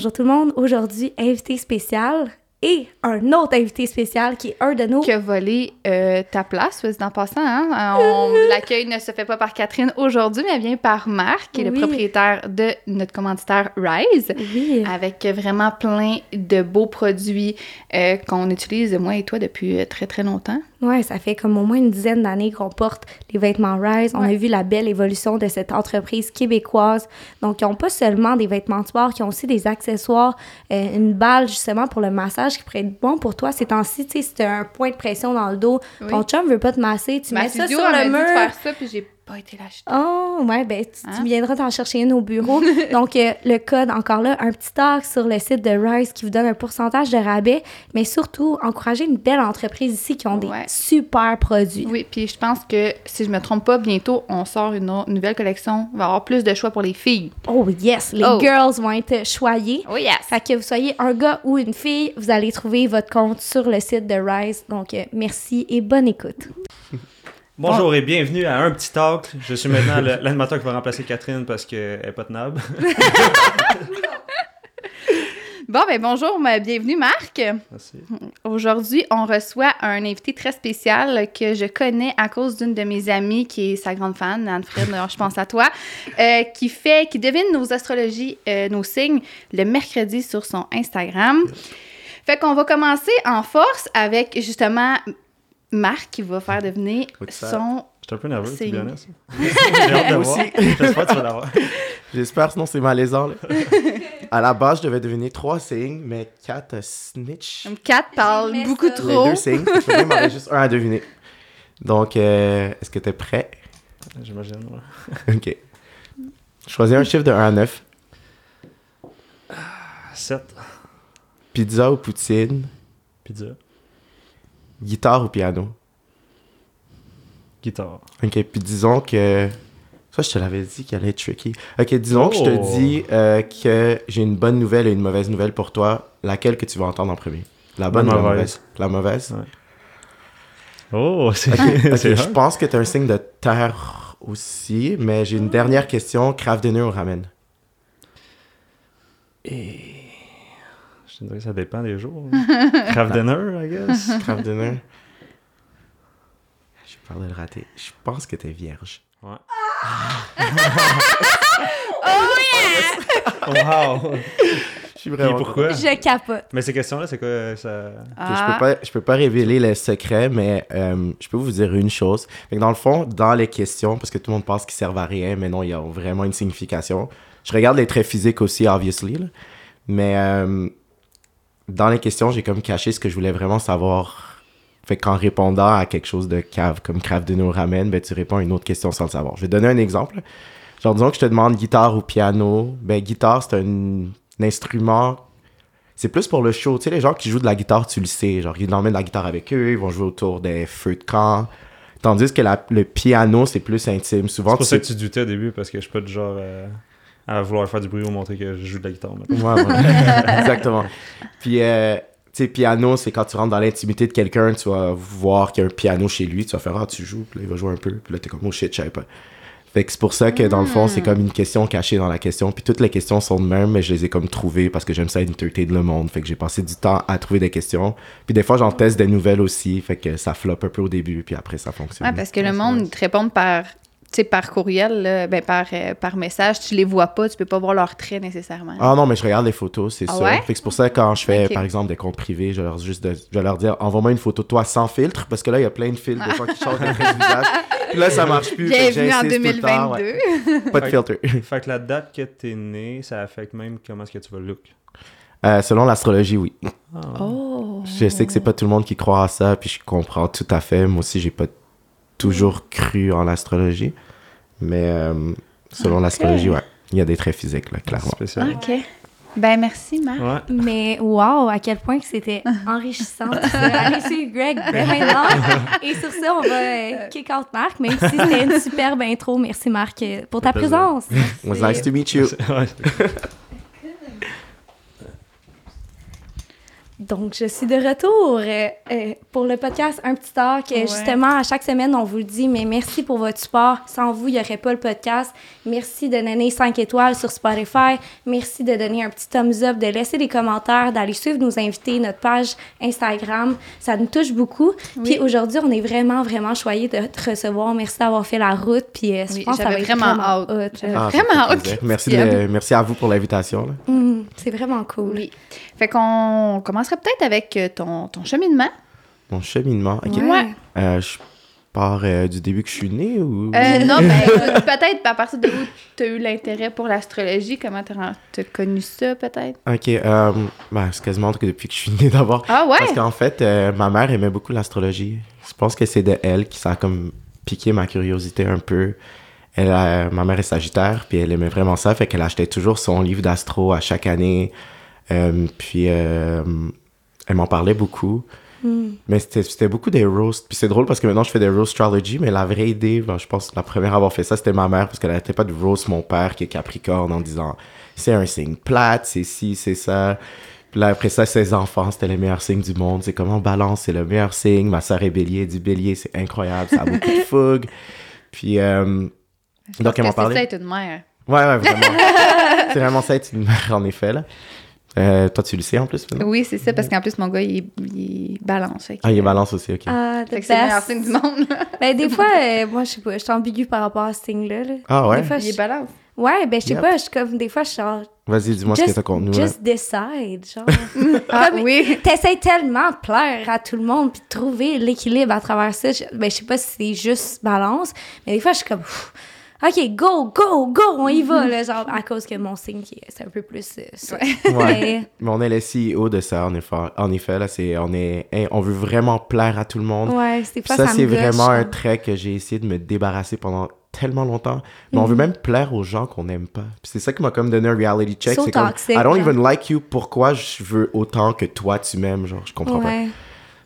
bonjour tout le monde. Aujourd'hui, invité spécial et un autre invité spécial qui est un de nos... Qui a volé euh, ta place, en passant. Hein? On- L'accueil ne se fait pas par Catherine aujourd'hui, mais bien par Marc, qui est Oui. le propriétaire de notre commanditaire Rise, Oui. avec vraiment plein de beaux produits euh, qu'on utilise, moi et toi, depuis euh, très, très longtemps. Ouais, ça fait comme au moins une dizaine d'années qu'on porte les vêtements Rise. On a vu la belle évolution de cette entreprise québécoise. Donc, ils n'ont pas seulement des vêtements de sport, ils ont aussi des accessoires, euh, une balle justement pour le massage qui pourrait être bon pour toi ces temps-ci. Tu sais, si tu as un point de pression dans le dos, Oui. ton chum veut pas te masser, tu Ma mets ça sur le de mur. faire ça, puis j'ai pas été l'acheter. Oh, ouais, ben, tu, tu Hein? viendras t'en chercher une au bureau. Donc, euh, le code, encore là, un petit talk sur le site de Rise qui vous donne un pourcentage de rabais, mais surtout, encourager une belle entreprise ici qui ont des Ouais. super produits. Oui, puis je pense que, si je me trompe pas, bientôt, on sort une, autre- une nouvelle collection. Il va y avoir plus de choix pour les filles. Oh, yes! Les Oh. girls vont être choyées. Oh yes! Fait que vous soyez un gars ou une fille, vous allez trouver votre compte sur le site de Rise. Donc, euh, merci et bonne écoute. Bonjour et bienvenue à Un Petit Talk. Je suis maintenant l'animateur qui va remplacer Catherine parce qu'elle n'est pas tenable. Bon, ben bonjour, bienvenue Marc. Merci. Aujourd'hui, on reçoit un invité très spécial que je connais à cause d'une de mes amies qui est sa grande fan, Anne-Fred, je pense à toi, euh, qui fait, qui devine nos astrologies, euh, nos signes, le mercredi sur son Instagram. Fait qu'on va commencer en force avec justement Marc qui va faire devenir son. Je suis un peu nerveux, C'est- bien. J'ai hâte de Moi voir. aussi. J'espère que tu vas l'avoir. J'espère, sinon c'est malaisant. là. à la base, je devais deviner trois signes, mais quatre euh, snitch. Kat parle beaucoup ça. Les trop. deux signes. Il faut même en avoir juste un à deviner. Donc, euh, est-ce que t'es prêt? J'imagine. ouais. Ok. Choisis un chiffre de 1 à 9. 7. Pizza ou poutine? Pizza. Guitare ou piano? Guitare. Ok, puis disons que. Ça, je te l'avais dit qu'elle allait être tricky. Ok, disons que je Oh. te dis euh, que j'ai une bonne nouvelle et une mauvaise nouvelle pour toi. Laquelle que tu vas entendre en premier? La bonne La ou la mauvaise. La mauvaise? Oh, c'est Ok, c'est je pense que tu un signe de terre aussi, mais j'ai une dernière question. Craft dinner ou ramen? Je dirais que ça dépend des jours. Craft dinner, I guess. Craft dinner? J'ai peur de le rater. Je pense que t'es vierge. Ouais. oh wow! Je suis vraiment pourquoi? Je capote. Mais ces questions-là, c'est quoi ça? Je, peux pas, je peux pas révéler le secret, mais euh, je peux vous dire une chose. Fait que dans le fond, dans les questions, parce que tout le monde pense qu'ils servent à rien, mais non, il y a vraiment une signification. Je regarde les traits physiques aussi, obviously, là. mais euh, dans les questions, j'ai comme caché ce que je voulais vraiment savoir. Fait qu'en répondant à quelque chose de cave, comme craft de nos ramen, ben tu réponds à une autre question sans le savoir. Je vais donner un exemple. Genre, disons que je te demande guitare ou piano. Ben, guitare, c'est un, un instrument c'est plus pour le show. Tu sais, les gens qui jouent de la guitare, tu le sais. Genre, ils emmènent la guitare avec eux, ils vont jouer autour des feux de camp. Tandis que la- le piano, c'est plus intime. Souvent, C'est pour ça que tu doutais au début parce que je suis pas du genre euh, à vouloir faire du bruit ou montrer que je joue de la guitare. maintenant. Ouais, ouais. Exactement. Puis, euh, tu sais, piano, c'est quand tu rentres dans l'intimité de quelqu'un, tu vas voir qu'il y a un piano chez lui, tu vas faire Ah, tu joues, puis là, il va jouer un peu, puis là, t'es comme Oh shit, je savais pas. Fait que c'est pour ça que dans le fond, c'est comme une question cachée dans la question. Puis toutes les questions sont de même, mais je les ai comme trouvées parce que j'aime ça entertainer le monde. Fait que j'ai passé du temps à trouver des questions. Puis des fois, j'en teste des nouvelles aussi. Fait que ça floppe un peu au début, puis après, ça fonctionne. Ouais, parce que le monde te répond par, sais, par courriel, là, ben, par, euh, par message, tu les vois pas, tu peux pas voir leurs traits nécessairement. Ah non, mais je regarde les photos, c'est Ah ça. ouais? Fait que c'est pour ça que quand je fais, par exemple, des comptes privés, je vais leur, juste de- je vais leur dire envoie-moi une photo de toi sans filtre, parce que là, il y a plein de filtres des fois qui changent du visage. Puis là, ça marche plus. Bienvenue en j'insiste tout le temps, 2022. ouais. Pas de filtre. Fait que la date que t'es né, ça affecte même comment est-ce que tu vas look? Euh, selon l'astrologie, oui. Ah. Oh. Je sais que c'est pas tout le monde qui croit à ça, puis je comprends tout à fait. Moi aussi, j'ai pas toujours cru en l'astrologie. Mais euh, selon l'astrologie, ouais. Il y a des traits physiques, là, clairement. Spécial. OK. Ben, merci, Marc. Ouais. Mais wow, à quel point que c'était enrichissant. Allez suivre Greg dès maintenant. Et sur ça, on va euh, kick out Marc, même si c'était une superbe intro. Merci Marc euh, pour ta présence. It was nice to meet you. Donc, je suis de retour euh, euh, pour le podcast Un petit talk. Ouais. Justement, à chaque semaine, on vous le dit, mais merci pour votre support. Sans vous, il n'y aurait pas le podcast. Merci de donner 5 étoiles sur Spotify. Merci de donner un petit thumbs up, de laisser des commentaires, d'aller suivre nos invités, notre page Instagram. Ça nous touche beaucoup. Puis aujourd'hui, on est vraiment, vraiment choyés de te recevoir. Merci d'avoir fait la route. Puis euh, je Oui, pense que ça va j'avais être vraiment vraiment hâte. Ah, vraiment hâte. Merci, Christiane. de- merci à vous pour l'invitation. Mhm, c'est vraiment cool. Oui. Fait qu'on commencerait peut-être avec euh, ton, ton cheminement. Mon cheminement. ok. Ouais. Euh, je pars euh, du début que je suis né ou. Euh, non, ben, peut-être à partir de où tu as eu l'intérêt pour l'astrologie, comment tu as connu ça, peut-être? Ok, euh, ben, c'est quasiment que depuis que je suis né d'abord. Ah ouais? Parce qu'en fait, euh, ma mère aimait beaucoup l'astrologie. Je pense que c'est de elle qui ça a comme piqué ma curiosité un peu. Elle a- ma mère est sagittaire, puis elle aimait vraiment ça, fait qu'elle achetait toujours son livre d'astro à chaque année. Euh, puis euh, elle m'en parlait beaucoup. Mm. Mais c'était beaucoup des roasts. Puis c'est drôle parce que maintenant je fais des roast astrology, mais la vraie idée, ben, je pense que la première à avoir fait ça, c'était ma mère, parce qu'elle n'arrêtait pas de roast mon père qui est Capricorne en disant c'est un signe plate, c'est ci, c'est ça. Puis là, après ça, ses enfants, c'était les meilleurs signes du monde. C'est comment Balance, c'est le meilleur signe. Ma soeur est bélier, du bélier, c'est incroyable, ça a beaucoup de fougue. Puis, euh, Je donc, elle m'en que c'est parlait. ça, être une mère. Ouais, ouais, vraiment. c'est vraiment ça, être une mère, en effet, là. Euh, toi, tu le sais en plus, maintenant? Oui, c'est ça, parce qu'en plus, mon gars, il, est- il est balance. Fait que, Ah, il est balance aussi, ok. Ah, fait que c'est le meilleur signe du monde. Ben, des fois, euh, moi, je sais pas, je suis ambiguë par rapport à ce signe-là. là. Ah ouais? Des fois, il est balance. Ouais, ben, je sais Yep. pas, je suis comme, des fois, je suis genre, Vas-y, dis-moi ce que just, t'as contre nous, là. just decide, genre. Ah Comme- oui. T'essayes tellement de plaire à tout le monde puis de trouver l'équilibre à travers ça. Je, ben, je sais pas si c'est juste balance, mais des fois, je suis comme, Pff, OK, go, go, go, on y va, là, genre, à cause que mon signe, qui est- c'est un peu plus euh, ça. Ouais. Mais- Mais on est les CEO de ça, en effet. En effet, là, c'est, on est, hein, on veut vraiment plaire à tout le monde. ouais, Puis fois, ça, ça, c'est vraiment un trait que j'ai essayé de me débarrasser pendant tellement longtemps. Mais on Mhm. veut même plaire aux gens qu'on n'aime pas. Puis c'est ça qui m'a comme donné un reality check. So c'est comme, I don't even like you. Pourquoi je veux autant que toi, tu m'aimes? Genre, je comprends pas.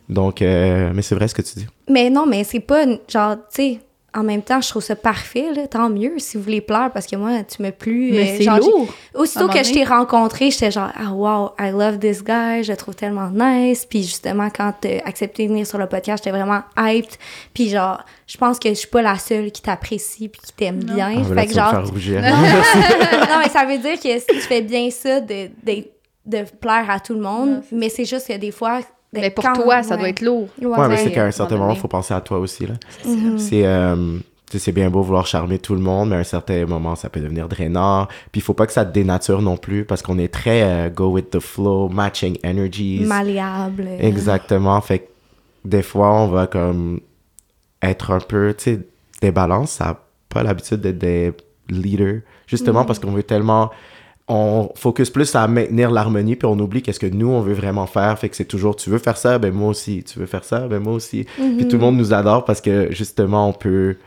Donc, euh, mais c'est vrai ce que tu dis. Mais non, mais c'est pas, une- genre, tu sais, en même temps, je trouve ça parfait, là, tant mieux si vous voulez plaire, parce que moi, tu me plus... Mais euh, c'est lourd. Aussitôt que je t'ai rencontré, j'étais genre, ah wow, I love this guy, je le trouve tellement nice. Puis justement, quand t'as accepté de venir sur le podcast, j'étais vraiment hyped. Puis genre, je pense que je suis pas la seule qui t'apprécie puis qui t'aime bien. Ah, fait que genre, faire rougir. non, mais ça veut dire que si tu fais bien ça, de, de, de plaire à tout le monde, Non, c'est mais c'est juste que des fois. De- Mais pour quand- toi, ça doit être lourd. Ouais, Ouais, mais ouais. c'est qu'à un certain moment il faut penser à toi aussi. Là. Mhm. C'est euh, c'est bien beau vouloir charmer tout le monde, mais à un certain moment, ça peut devenir drainant. Puis il faut pas que ça te dénature non plus, parce qu'on est très euh, go with the flow, matching energies. Malléable. Exactement. Fait que des fois, on va comme être un peu, tu sais, des balances. Ça n'a pas l'habitude d'être des leaders, justement Mm. parce qu'on veut tellement. On focus plus à maintenir l'harmonie, puis on oublie qu'est-ce que nous, on veut vraiment faire. Fait que c'est toujours, tu veux faire ça, ben moi aussi. Tu veux faire ça, ben moi aussi. Mm-hmm. Puis tout le monde nous adore parce que, justement, on peut...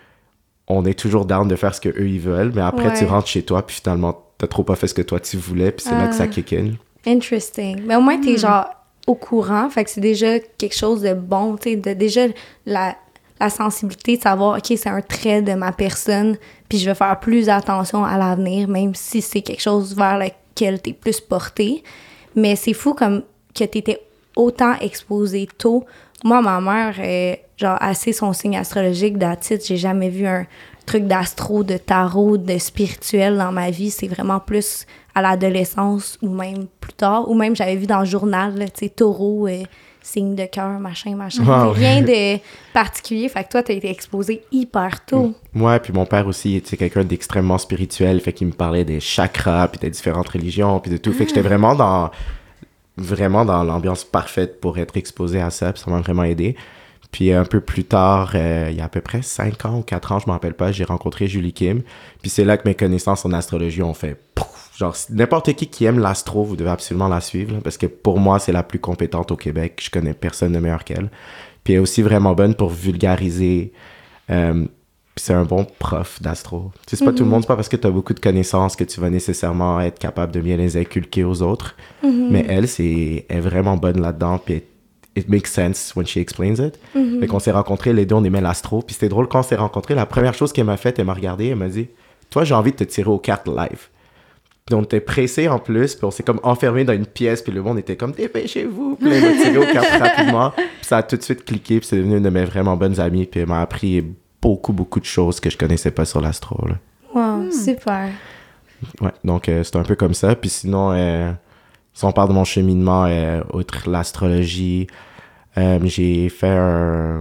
On est toujours down de faire ce que eux ils veulent, mais après, tu rentres chez toi, puis finalement, t'as trop pas fait ce que toi, tu voulais, puis c'est là que ça Ah. kick in. Interesting. Mais au moins, t'es genre au courant, fait que c'est déjà quelque chose de bon, tu sais, de déjà la, la sensibilité de savoir, OK, c'est un trait de ma personne, puis je vais faire plus attention à l'avenir, même si c'est quelque chose vers lequel t'es plus porté. Mais c'est fou comme que t'étais autant exposé tôt. Moi, ma mère, euh, genre, assez son signe astrologique d'attitude, j'ai jamais vu un truc d'astro, de tarot, de spirituel dans ma vie. C'est vraiment plus à l'adolescence ou même plus tard. Ou même, j'avais vu dans le journal, tu sais, taureau, euh, signe de cœur, machin, machin. Wow. Rien de particulier. Fait que toi, t'as été exposé hyper tôt. Ouais, puis mon père aussi était quelqu'un d'extrêmement spirituel, fait qu'il me parlait des chakras, puis des différentes religions, puis de tout. Fait que j'étais vraiment dans vraiment dans l'ambiance parfaite pour être exposé à ça, puis ça m'a vraiment aidé. Puis un peu plus tard, euh, il y a à peu près 5 ans ou 4 ans, je m'en rappelle pas, j'ai rencontré Julie Kim. Puis c'est là que mes connaissances en astrologie ont fait! Genre, n'importe qui qui aime l'astro, vous devez absolument la suivre, là, parce que pour moi, c'est la plus compétente au Québec. Je connais personne de meilleur qu'elle. Puis elle est aussi vraiment bonne pour vulgariser. euh, puis c'est un bon prof d'astro. Tu sais, c'est pas tout le monde, c'est pas parce que tu as beaucoup de connaissances que tu vas nécessairement être capable de bien les inculquer aux autres. Mais elle, c'est, est vraiment bonne là-dedans. Puis it makes sense when she explains it. Fait qu'on s'est rencontrés, les deux, on aimait l'astro. Puis c'était drôle quand on s'est rencontrés. La première chose qu'elle m'a faite, elle m'a regardé, elle m'a dit Toi, j'ai envie de te tirer aux cartes live. Puis on était pressés en plus, puis on s'est comme enfermé dans une pièce, puis le monde était comme dépêchez-vous, puis m'a tiré au cap rapidement. Puis ça a tout de suite cliqué, puis c'est devenu une de mes vraiment bonnes amies, puis elle m'a appris beaucoup, beaucoup de choses que je connaissais pas sur l'astro. là. Wow, super. Ouais, donc euh, c'est un peu comme ça. Puis sinon, euh, si on parle de mon cheminement, euh, outre l'astrologie, euh, j'ai fait un...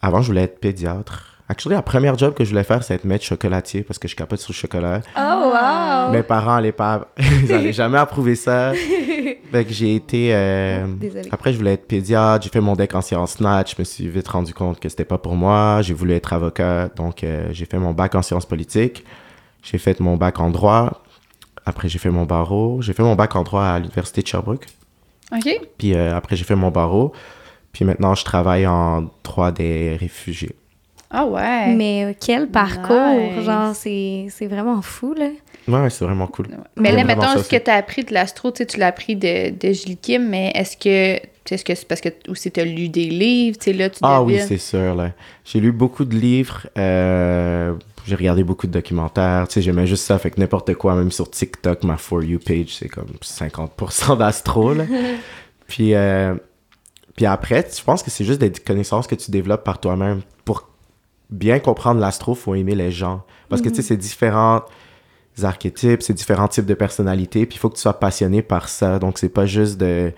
Avant, je voulais être pédiatre. Actually, la première job que je voulais faire, c'est être maître chocolatier parce que je capote sur le chocolat. Oh, wow! Mes parents allaient pas... Ils n'allaient jamais approuver ça. Fait que j'ai été... euh. Après, je voulais être pédiatre. J'ai fait mon deck en sciences nat. Je me suis vite rendu compte que c'était pas pour moi. J'ai voulu être avocat. Donc, euh, j'ai fait mon bac en sciences politiques. J'ai fait mon bac en droit. Après, j'ai fait mon barreau. J'ai fait mon bac en droit à l'Université de Sherbrooke. OK. Puis euh, après, j'ai fait mon barreau. Puis maintenant, je travaille en droit des réfugiés. Ah ouais. Mais quel parcours! Nice. Genre, c'est c'est vraiment fou, là. Ouais, ouais, c'est vraiment cool. Mais là, mettons, ce que tu as appris de l'astro, tu sais, tu l'as appris de, de Gilles Kim, mais est-ce que est-ce que c'est parce que aussi tu as lu des livres, tu sais, là, tu Ah oui, c'est sûr. là. J'ai lu beaucoup de livres. euh, j'ai regardé beaucoup de documentaires. Tu sais, j'aimais juste ça. Fait que n'importe quoi, même sur TikTok, ma For You page, c'est comme 50% d'astro. là. puis, euh, puis après, je pense que c'est juste des connaissances que tu développes par toi-même. Pour bien comprendre l'astro, faut aimer les gens. Parce que, tu sais, c'est différents archétypes, c'est différents types de personnalités. Puis il faut que tu sois passionné par ça. Donc, c'est pas juste de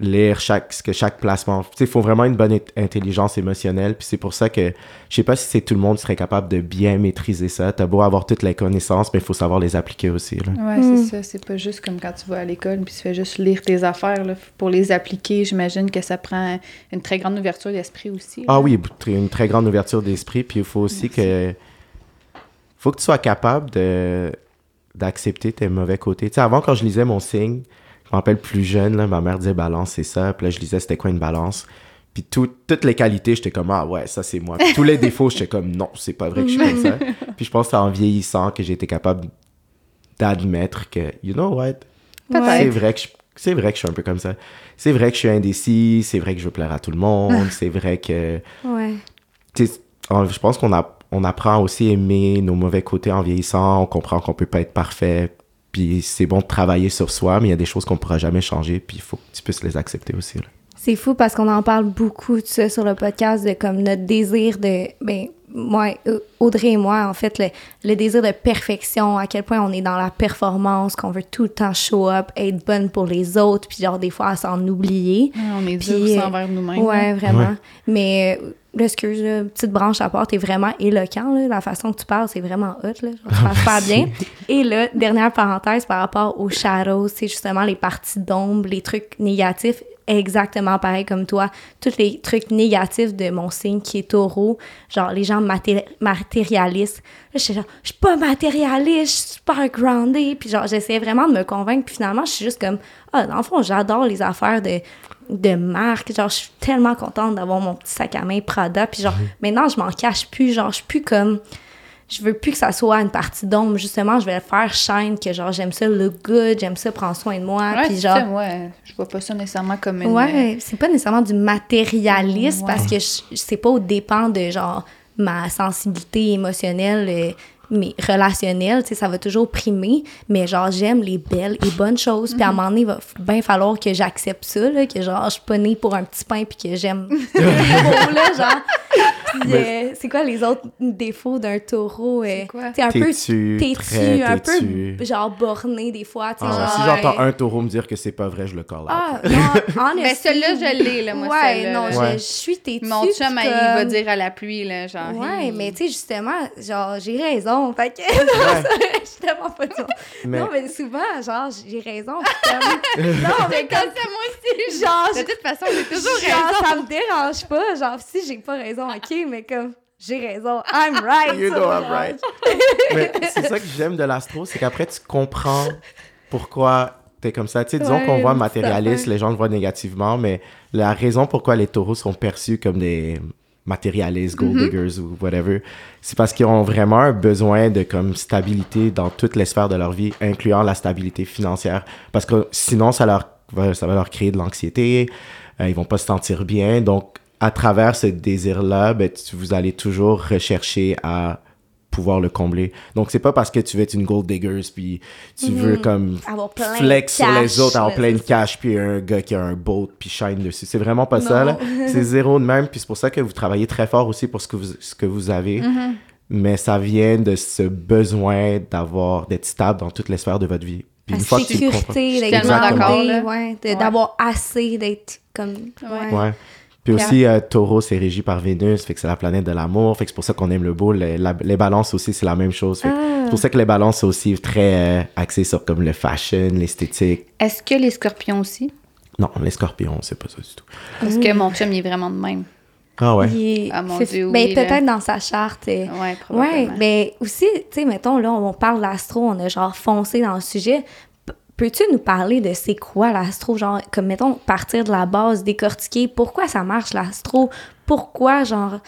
lire chaque, ce que chaque placement. Il faut vraiment une bonne int- intelligence émotionnelle. Puis c'est pour ça que je sais pas si c'est tout le monde qui serait capable de bien maîtriser ça. T'as beau avoir toutes les connaissances, mais il faut savoir les appliquer aussi. Là. Ouais, Mm. c'est ça. C'est pas juste comme quand tu vas à l'école puis tu fais juste lire tes affaires. Là. Pour les appliquer, j'imagine que ça prend une très grande ouverture d'esprit aussi. Ah oui, une très grande ouverture d'esprit. Puis il faut aussi que. faut que tu sois capable de d'accepter tes mauvais côtés. Tu sais, avant, quand je lisais mon signe, me rappelle plus jeune, là, ma mère disait balance, c'est ça. Puis là, je lisais c'était quoi une balance. Puis tout- toutes les qualités, j'étais comme, ah ouais, ça c'est moi. Puis tous les défauts, j'étais comme, non, c'est pas vrai que je suis comme ça. Puis je pense que c'est en vieillissant que j'ai été capable d'admettre que, you know what, c'est vrai que je, c'est vrai que je suis un peu comme ça. C'est vrai que je suis indécis, c'est vrai que je veux plaire à tout le monde, c'est vrai que Ouais. je pense qu'on a, on apprend aussi à aimer nos mauvais côtés en vieillissant. On comprend qu'on peut pas être parfait. Puis c'est bon de travailler sur soi, mais il y a des choses qu'on pourra jamais changer. Puis il faut que tu puisses les accepter aussi. là. C'est fou parce qu'on en parle beaucoup de ça sur le podcast, de comme notre désir de. Ben, moi, Audrey et moi, en fait, le, le désir de perfection, à quel point on est dans la performance, qu'on veut tout le temps show up, être bonne pour les autres, puis genre des fois à s'en oublier. Ouais, on est Puis, dur euh, envers nous-mêmes. Ouais, là. vraiment. Ouais. Mais, là, excuse, là, petite branche à part, t'es vraiment éloquent, là. La façon que tu parles, c'est vraiment hot, là. Genre, tu parles super bien. Et là, dernière parenthèse par rapport aux shadows, c'est justement les parties d'ombre, les trucs négatifs, exactement pareil comme toi. Tous les trucs négatifs de mon signe qui est taureau, genre les gens maté- matérialistes. Là, je suis genre, je suis pas matérialiste, je suis super grounded. Puis genre, j'essayais vraiment de me convaincre. Puis finalement, je suis juste comme, ah, dans le fond, j'adore les affaires de de marque. Genre, je suis tellement contente d'avoir mon petit sac à main Prada. Puis genre, maintenant, je m'en cache plus. Genre, je suis plus comme... Je veux plus que ça soit une partie d'ombre. Justement, je vais le faire shine, que genre, j'aime ça look good, j'aime ça prendre soin de moi. Ouais, puis genre... ça, ouais. Je vois pas ça nécessairement comme une. Ouais, c'est pas nécessairement du matérialisme Ouais. parce que je- c'est pas au dépend de genre ma sensibilité émotionnelle euh, mais relationnelle, tu sais, ça va toujours primer, mais genre j'aime les belles et bonnes choses, puis à un moment donné, il va bien falloir que j'accepte ça, là, que genre je suis pas née pour un petit pain puis que j'aime genre. Puis, euh, c'est quoi les autres défauts d'un taureau? euh, C'est quoi? sais, un peu Têtu, têtu, un têtu. peu genre borné des fois, Ah, genre, si j'entends un taureau me dire que c'est pas vrai, je le colle. ah, non, Mais celle-là, je l'ai, là, moi, Ouais, non, là. je, Ouais. je suis têtue. Mon chum, puis il va comme- dire à la pluie, là, genre. Ouais, hey. mais tu sais, justement, genre, j'ai raison. Fait que, je suis tellement pas de Mais- Non, mais souvent, genre, j'ai raison. comme- non, mais C'est comme ça, moi aussi. genre, De toute façon, on est toujours genre, raison. ça me dérange pas. Genre, si j'ai pas raison, ok, mais comme, j'ai raison. I'm right. You know I'm right. Mais c'est ça que j'aime de l'astro, c'est qu'après tu comprends pourquoi t'es comme ça. Tu sais, disons Ouais, qu'on voit matérialiste, les gens le voient négativement, mais la raison pourquoi les taureaux sont perçus comme des matérialistes, gold Mm-hmm. diggers ou whatever, c'est parce qu'ils ont vraiment un besoin de comme stabilité dans toutes les sphères de leur vie, incluant la stabilité financière. Parce que sinon, ça leur va, ça va leur créer de l'anxiété, euh, ils vont pas se sentir bien. Donc, à travers ce désir-là, ben, tu- vous allez toujours rechercher à pouvoir le combler. Donc, c'est pas parce que tu veux être une gold digger, puis tu Mhm. veux comme flex sur les cash, autres, avoir plein de cash, puis un gars qui a un boat, puis shine dessus. C'est vraiment pas ça, là. C'est zéro de même, puis c'est pour ça que vous travaillez très fort aussi pour ce que vous, ce que vous avez. Mhm. Mais ça vient de ce besoin d'avoir, d'être stable dans toutes les sphères de votre vie. Puis La une fois que tu le comprends- sécurité, d'être d'accord, là. ouais, d'avoir assez, d'être comme... Ouais. Ouais. Puis aussi, euh, Taureau, c'est régi par Vénus, fait que c'est la planète de l'amour, fait que c'est pour ça qu'on aime le beau. Les, la- les balances aussi, c'est la même chose. Ah. C'est pour ça que les balances, c'est aussi très euh, axé sur comme le fashion, l'esthétique. Est-ce que les scorpions aussi? Non, les scorpions, c'est pas ça du tout. Parce que mon chum, il est vraiment de même. Ah ouais. Est- Ah, mon Dieu, ben, oui, peut-être dans sa charte. euh, Ouais, Ouais, probablement. mais aussi, tu sais, mettons, là, on parle d'astro, on a genre foncé dans le sujet. Peux-tu nous parler de c'est quoi l'astro? Genre, comme, mettons, partir de la base, décortiquer, pourquoi ça marche l'astro? Pourquoi, genre,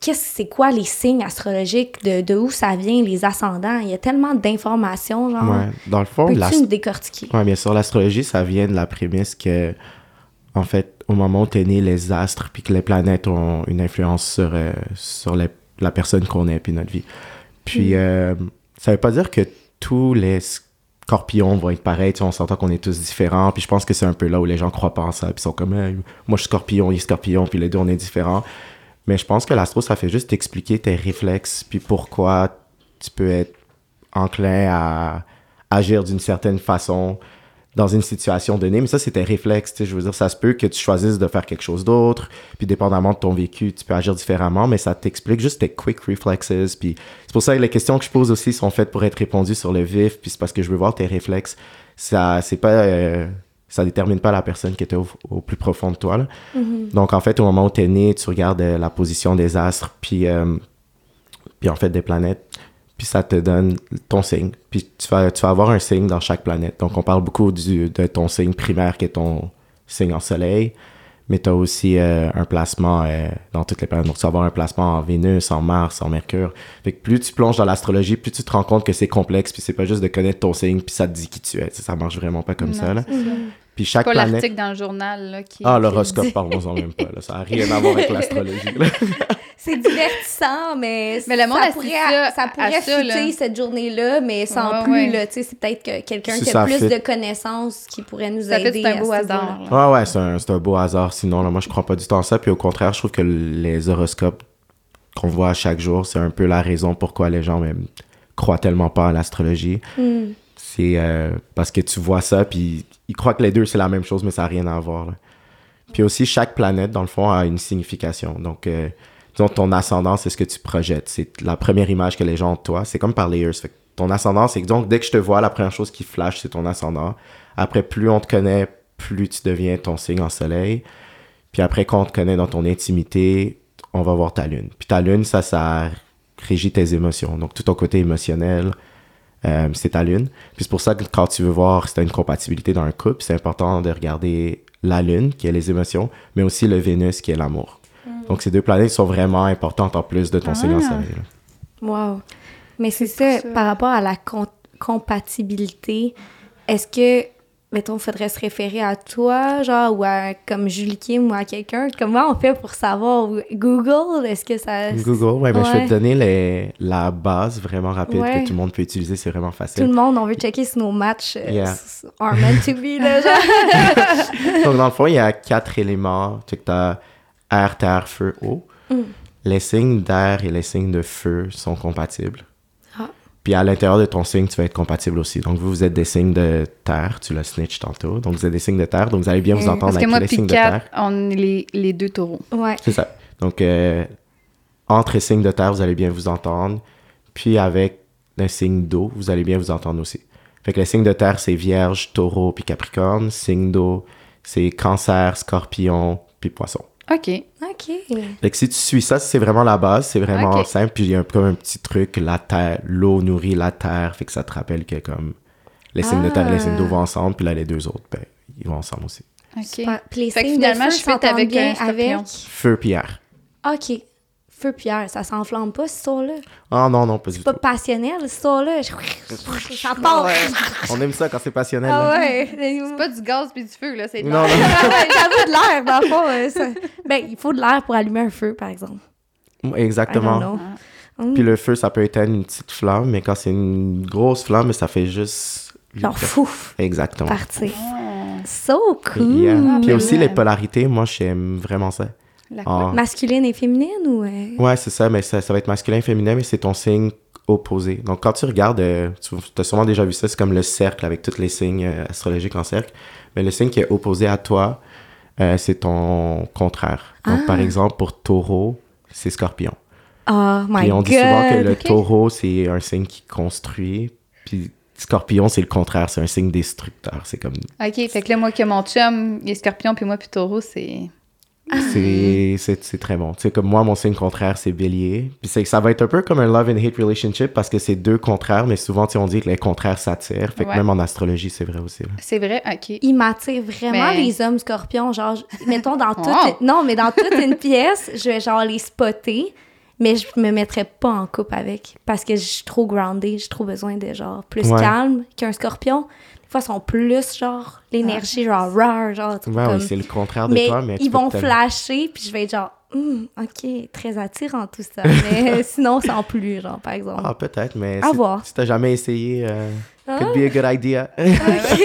qu'est-ce c'est quoi les signes astrologiques, de, de où ça vient, les ascendants? Il y a tellement d'informations, genre. Ouais. Dans le fond, Peux-tu nous décortiquer? Ouais, bien sûr, l'astrologie, ça vient de la prémisse que, en fait, au moment où t'es né, les astres puis que les planètes ont une influence sur, euh, sur les- la personne qu'on est puis notre vie. Puis, euh, ça veut pas dire que tous les scorpions vont être pareils. Tu sais, on s'entend qu'on est tous différents. Puis je pense que c'est un peu là où les gens croient pas en ça. Puis ils sont comme, moi je suis scorpion, il est scorpion, puis les deux on est différents. Mais je pense que l'astro, ça fait juste t'expliquer tes réflexes, puis pourquoi tu peux être enclin à agir d'une certaine façon dans une situation donnée. Mais ça, c'est tes réflexes. tu sais. Je veux dire, ça se peut que tu choisisses de faire quelque chose d'autre, puis dépendamment de ton vécu, tu peux agir différemment, mais ça t'explique juste tes quick reflexes. Puis c'est pour ça que les questions que je pose aussi sont faites pour être répondues sur le vif, puis c'est parce que je veux voir tes réflexes. Ça, c'est pas... euh, ça détermine pas la personne qui était au, au plus profond de toi. là. Donc, en fait, au moment où tu es né, tu regardes euh, la position des astres, puis, euh, puis en fait des planètes, puis ça te donne ton signe. Puis tu vas, tu vas avoir un signe dans chaque planète. Donc, on parle beaucoup du, de ton signe primaire qui est ton signe en soleil, mais tu as aussi euh, un placement euh, dans toutes les planètes. Donc, tu vas avoir un placement en Vénus, en Mars, en Mercure. Fait que plus tu plonges dans l'astrologie, plus tu te rends compte que c'est complexe, puis c'est pas juste de connaître ton signe, puis ça te dit qui tu es. Ça marche vraiment pas comme Non, ça. Là. Puis chaque Pas planète... l'article dans le journal là, qui. Ah, l'horoscope, dit. parlons-en même pas. Là. Ça n'a rien à voir avec l'astrologie. C'est divertissant, mais, Mais le monde ça pourrait, ça ça à pourrait fitter cette journée-là, mais sans Ouais, plus. ouais. C'est peut-être que quelqu'un Si qui a plus fit. de connaissances qui pourrait nous Ça fait aider. c'est un à beau hasard. là. Ouais, ouais, c'est un, c'est un beau hasard. Sinon, là, moi, je crois pas du tout en ça. Puis au contraire, je trouve que les horoscopes qu'on voit chaque jour, c'est un peu la raison pourquoi les gens même croient tellement pas à l'astrologie. Hmm. C'est euh, parce que tu vois ça, puis ils croient que les deux, c'est la même chose, mais ça n'a rien à voir. Puis aussi, chaque planète, dans le fond, a une signification. Donc, euh, ton ascendant, c'est ce que tu projettes. C'est la première image que les gens ont de toi. C'est comme par layers. Fait ton ascendant, c'est que donc, dès que je te vois, la première chose qui flash, c'est ton ascendant. Après, plus on te connaît, plus tu deviens ton signe en soleil. Puis après, quand on te connaît dans ton intimité, on va voir ta lune. Puis ta lune, ça, ça régit tes émotions. Donc, tout ton côté émotionnel, euh, c'est ta lune. Puis c'est pour ça que quand tu veux voir si tu as une compatibilité dans un couple, c'est important de regarder la lune, qui est les émotions, mais aussi le Vénus, qui est l'amour. Donc ces deux planètes sont vraiment importantes en plus de ton signe en Ah. soleil. là. Wow. Mais c'est ça, ça. par rapport à la compatibilité, est-ce que, mettons, faudrait se référer à toi, genre, ou à, comme Julie Kim ou à quelqu'un? Comment on fait pour savoir? Google, est-ce que ça... Google, ouais, ben, je vais te donner les, la base vraiment rapide Ouais. que tout le monde peut utiliser, c'est vraiment Tout facile. le monde, on veut checker si nos matchs euh, Yeah. are meant to be, là, genre. Donc dans le fond, il y a quatre éléments. Tu as air, terre, feu, eau. Mm. Les signes d'air et les signes de feu sont compatibles. Puis à l'intérieur de ton signe, tu vas être compatible aussi. Donc vous, vous êtes des signes de terre, tu l'as snitch tantôt. Donc vous êtes des signes de terre, donc vous allez bien vous Mm. entendre Parce que avec moi, les signes de terre. on est les, les deux taureaux. Ouais. C'est ça. Donc euh, entre les signes de terre, vous allez bien vous entendre. Puis avec un signe d'eau, vous allez bien vous entendre aussi. Fait que les signes de terre, c'est Vierge, Taureau, puis Capricorne. Signe d'eau, c'est Cancer, Scorpion, puis Poisson. OK. OK. Fait que si tu suis ça, c'est vraiment la base, c'est vraiment simple. Puis il y a un, comme un petit truc, la terre, l'eau nourrit la terre, fait que ça te rappelle que comme les signes de terre et les signes d'eau vont ensemble, puis là les deux autres, ben, ils vont ensemble aussi. OK. Super. Puis les Fait que finalement, je s'entendent avec bien un avec... Feu air. OK. Feu pierre, ça s'enflamme pas, ce son-là. Ah non, non, pas du C'est pas tout. passionnel, ce son-là. Ça part. On aime ça quand c'est passionnel. Ah là. ouais. C'est pas du gaz puis du feu, là, c'est de Non, non. Ouais, J'avoue de l'air, dans le fond. ça- Ben, il faut de l'air pour allumer un feu, par exemple. Exactement. Mm. Puis le feu, ça peut éteindre une petite flamme, mais quand c'est une grosse flamme, ça fait juste. Genre fouf, Exactement. partir. So cool. Yeah. Puis aussi les polarités, moi j'aime vraiment ça. La- Ah. Masculine et féminine ou. euh, Ouais, c'est ça, mais ça, ça va être masculin, féminin, mais c'est ton signe opposé. Donc quand tu regardes, euh, tu as sûrement déjà vu ça, c'est comme le cercle avec tous les signes euh, astrologiques en cercle. Mais le signe qui est opposé à toi, euh, c'est ton contraire. Donc Ah. par exemple, pour taureau, c'est scorpion. Oh my Puis on god. dit souvent que le taureau, c'est un signe qui construit. Puis scorpion, c'est le contraire, c'est un signe destructeur. C'est comme. OK, fait que là, moi, que mon chum, il est scorpion, puis moi, puis taureau, c'est... C'est c'est- c'est très bon. Tu sais, comme moi, mon signe contraire, c'est bélier. Puis c'est- ça va être un peu comme un love and hate relationship parce que c'est deux contraires, mais souvent, tu sais, on dit que les contraires s'attirent. Fait que Ouais. même en astrologie, c'est vrai aussi. là. C'est vrai? OK. Il m'attire vraiment Mais- les hommes scorpions. Genre, je- mettons dans toute. Wow. Non, mais dans toute une pièce, je vais genre les spotter, mais je me mettrais pas en couple avec parce que je suis trop grounded. J'ai trop besoin de genre plus Ouais. calme qu'un scorpion. Fois, sont plus genre l'énergie, genre rare, genre. Ouais, comme- oui, c'est le contraire de mais toi, mais ils vont flasher, puis je vais être genre, Hum, ok, très attirant tout ça. Mais sinon, sans plus, genre, par exemple. Ah, peut-être, mais À si, voir. si t'as jamais essayé, euh, Ah. could be a good idea. C'est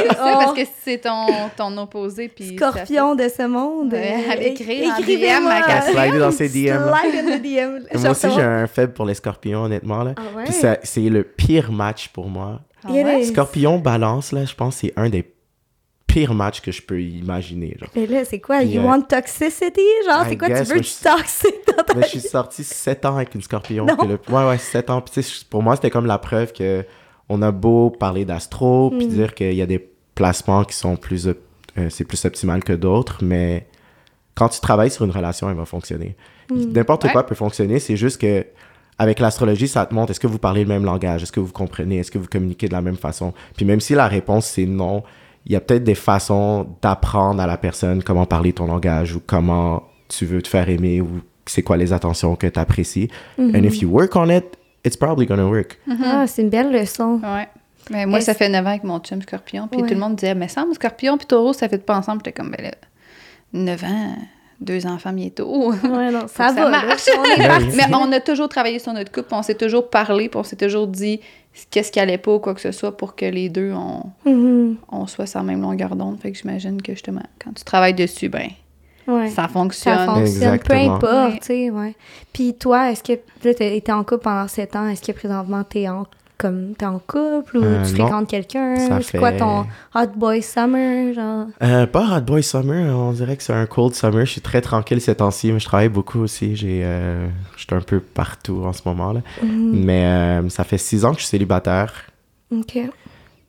ça, Oh. parce que c'est ton, ton opposé, puis... Scorpion de ce monde. Ouais, euh, écrire Catherine. Slide dans ses DM. Slide moi aussi, j'ai un faible pour les scorpions, honnêtement. Là. Ah ouais? Puis ça- c'est le pire match pour moi. Ah ouais? Scorpion balance, là, je pense que c'est un des pires matchs que je peux imaginer. Genre. Mais là, c'est quoi? Puis, You euh, want toxicity? Genre, c'est quoi? Tu veux du je- toxic dans ta Mais je suis sorti 7 ans avec une scorpion. Non. le- Ouais, ouais, 7 ans. Puis pour moi, c'était comme la preuve que on a beau parler d'astro, puis Mm. dire qu'il y a des placements qui sont plus... euh, c'est plus optimal que d'autres, mais quand tu travailles sur une relation, elle va fonctionner. Mm. N'importe Ouais. quoi peut fonctionner, c'est juste que avec l'astrologie, ça te montre est-ce que vous parlez le même langage, est-ce que vous comprenez, est-ce que vous communiquez de la même façon? Puis même si la réponse c'est non, il y a peut-être des façons d'apprendre à la personne comment parler ton langage ou comment tu veux te faire aimer ou c'est quoi les attentions que tu apprécies. Mm-hmm. And if you work on it, it's probably gonna work. Ah, c'est une belle leçon. Ouais. Mais moi, ça fait 9 ans avec mon chum scorpion, puis Ouais. tout le monde disait, mais semble scorpion puis taureau, ça fait pas ensemble. J'étais comme, ben là, 9 ans, deux enfants bientôt. Ouais, non, ça là. marche. On est Ben parti. Mais on a toujours travaillé sur notre couple, on s'est toujours parlé, puis on s'est toujours dit qu'est-ce qui allait pas ou quoi que ce soit pour que les deux, on, Mhm. on soit sur la même longueur d'onde. Fait que j'imagine que justement, quand tu travailles dessus, ben, Ouais. ça fonctionne. Ça fonctionne, Exactement. peu importe, Ouais. tu sais, ouais. Puis toi, est-ce que là, été en couple pendant 7 ans, est-ce que présentement t'es en comme t'es en couple ou Euh, tu non. fréquentes quelqu'un? C'est quoi ton hot boy summer, genre? Euh, pas Hot Boy Summer, on dirait que c'est un cold summer. Je suis très tranquille ces temps-ci, mais je travaille beaucoup aussi. J'ai, euh, je suis un peu partout en ce moment là. Mhm. Mais ça fait six ans que je suis célibataire. Ok.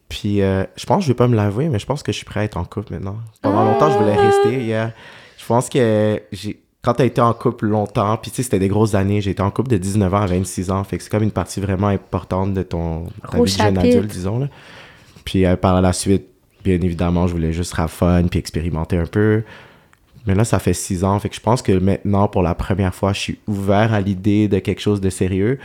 Puis euh, je pense que je vais pas me l'avouer, mais je pense que je suis prêt à être en couple maintenant. Pendant longtemps, je voulais Ah! rester. yeah. Je pense que j'ai quand t'as été en couple longtemps, puis tu sais, c'était des grosses années, j'ai été en couple de 19 ans à 26 ans, fait que c'est comme une partie vraiment importante de ton ta vie de jeune adulte, disons. Là. Puis euh, par la suite, bien évidemment, je voulais juste have fun, puis expérimenter un peu. Mais là, ça fait six ans, fait que je pense que maintenant, pour la première fois, je suis ouvert à l'idée de quelque chose de sérieux.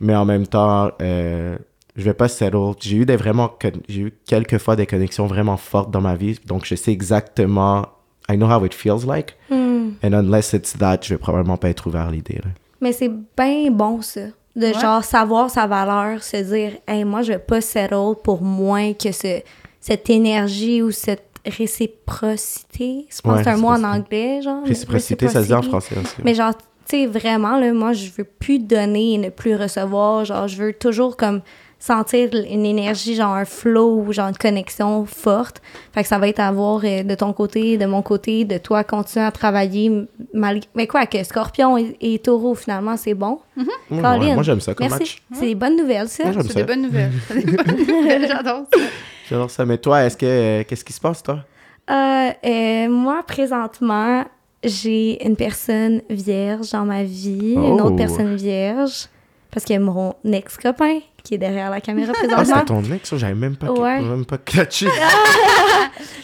Mais en même temps, euh, je vais pas settle. J'ai eu des vraiment, j'ai eu quelques fois des connexions vraiment fortes dans ma vie, donc je sais exactement, I know how it feels like. Hmm. And unless it's that, je vais probablement pas être ouvert à l'idée. là. Mais c'est bien bon, ça. De Ouais. genre savoir sa valeur, se dire, hey, moi, je vais pas settle pour moins que ce, cette énergie ou cette réciprocité. Je pense Ouais, que c'est un mot en anglais, genre. Réciprocité, ça se dit en français aussi. Mais genre, tu sais, vraiment, là, moi, je veux plus donner et ne plus recevoir. Genre, je veux toujours comme sentir une énergie, genre un flow ou genre une connexion forte. Fait que ça va être à voir euh, de ton côté, de mon côté, de toi continuer à travailler. malgré- Mais quoi, que Scorpion et, et Taureau, finalement, c'est bon. Ouais, moi, j'aime ça comme Merci. match. C'est des bonnes nouvelles, ça. C'est ça. des bonnes nouvelles. C'est des bonnes nouvelles, J'adore ça. J'adore ça. Mais toi, est-ce que, euh, qu'est-ce qui se passe, toi? Euh, euh, moi, présentement, j'ai une personne vierge dans ma vie, une Oh. autre personne vierge, parce qu'il y a mon ex-copain qui est derrière la caméra Ah, présentement. c'était ton ex, ça, j'avais même pas, Ouais. même pas catché.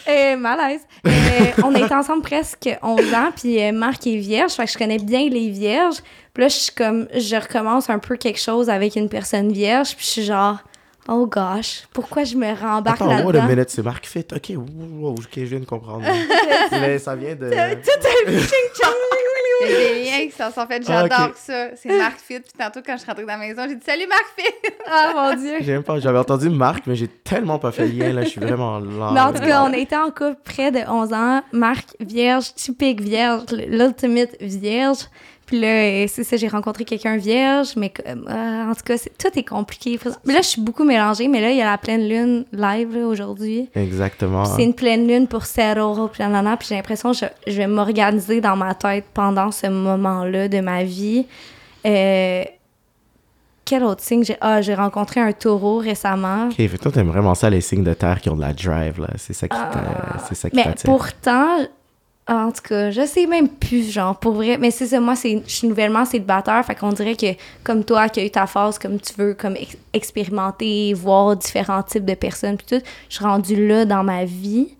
Euh, malaise. Euh, on est ensemble presque 11 ans, puis euh, Marc est vierge, fait que je connais bien les vierges. Puis là, je suis comme, je recommence un peu quelque chose avec une personne vierge, puis je suis genre, oh gosh, pourquoi je me rembarque Attends, wait a là-dedans? minute, c'est Marc Fit. Ok, wow, wow, ok, je viens de comprendre. Mais ça vient de. Tout un Il y a des liens qui sont sont faits. J'adore ça. C'est Marc Fit. Puis tantôt, quand je suis rentrée dans la maison, j'ai dit Salut Marc Fit. Ah, mon Dieu. J'aime pas, j'avais entendu Marc, mais j'ai tellement pas fait le lien, là, je suis vraiment lent. Mais en tout cas, on été en couple près de 11 ans. Marc, vierge, typique vierge, l'ultimate vierge. Puis là, euh, c'est ça, j'ai rencontré quelqu'un vierge, mais euh, en tout cas, tout est compliqué. Mais là, je suis beaucoup mélangée, mais là, il y a la pleine lune live aujourd'hui. Exactement. C'est une pleine lune pour settle, puis nanana, puis j'ai l'impression que je, je vais m'organiser dans ma tête pendant ce moment-là de ma vie. Euh, quel autre signe j'ai? Ah, j'ai rencontré un taureau récemment. Ok, fait toi, t'aimes vraiment ça, les signes de terre qui ont de la drive, là. C'est ça qui t'a- c'est ça qui Mais t'attire. pourtant, en tout cas, je sais même plus, genre, pour vrai. Mais c'est ça, moi, c'est, je suis nouvellement célibataire, fait qu'on dirait que, comme toi, qui as eu ta phase, comme tu veux, comme ex- expérimenter, voir différents types de personnes, puis tout, je suis rendue là dans ma vie.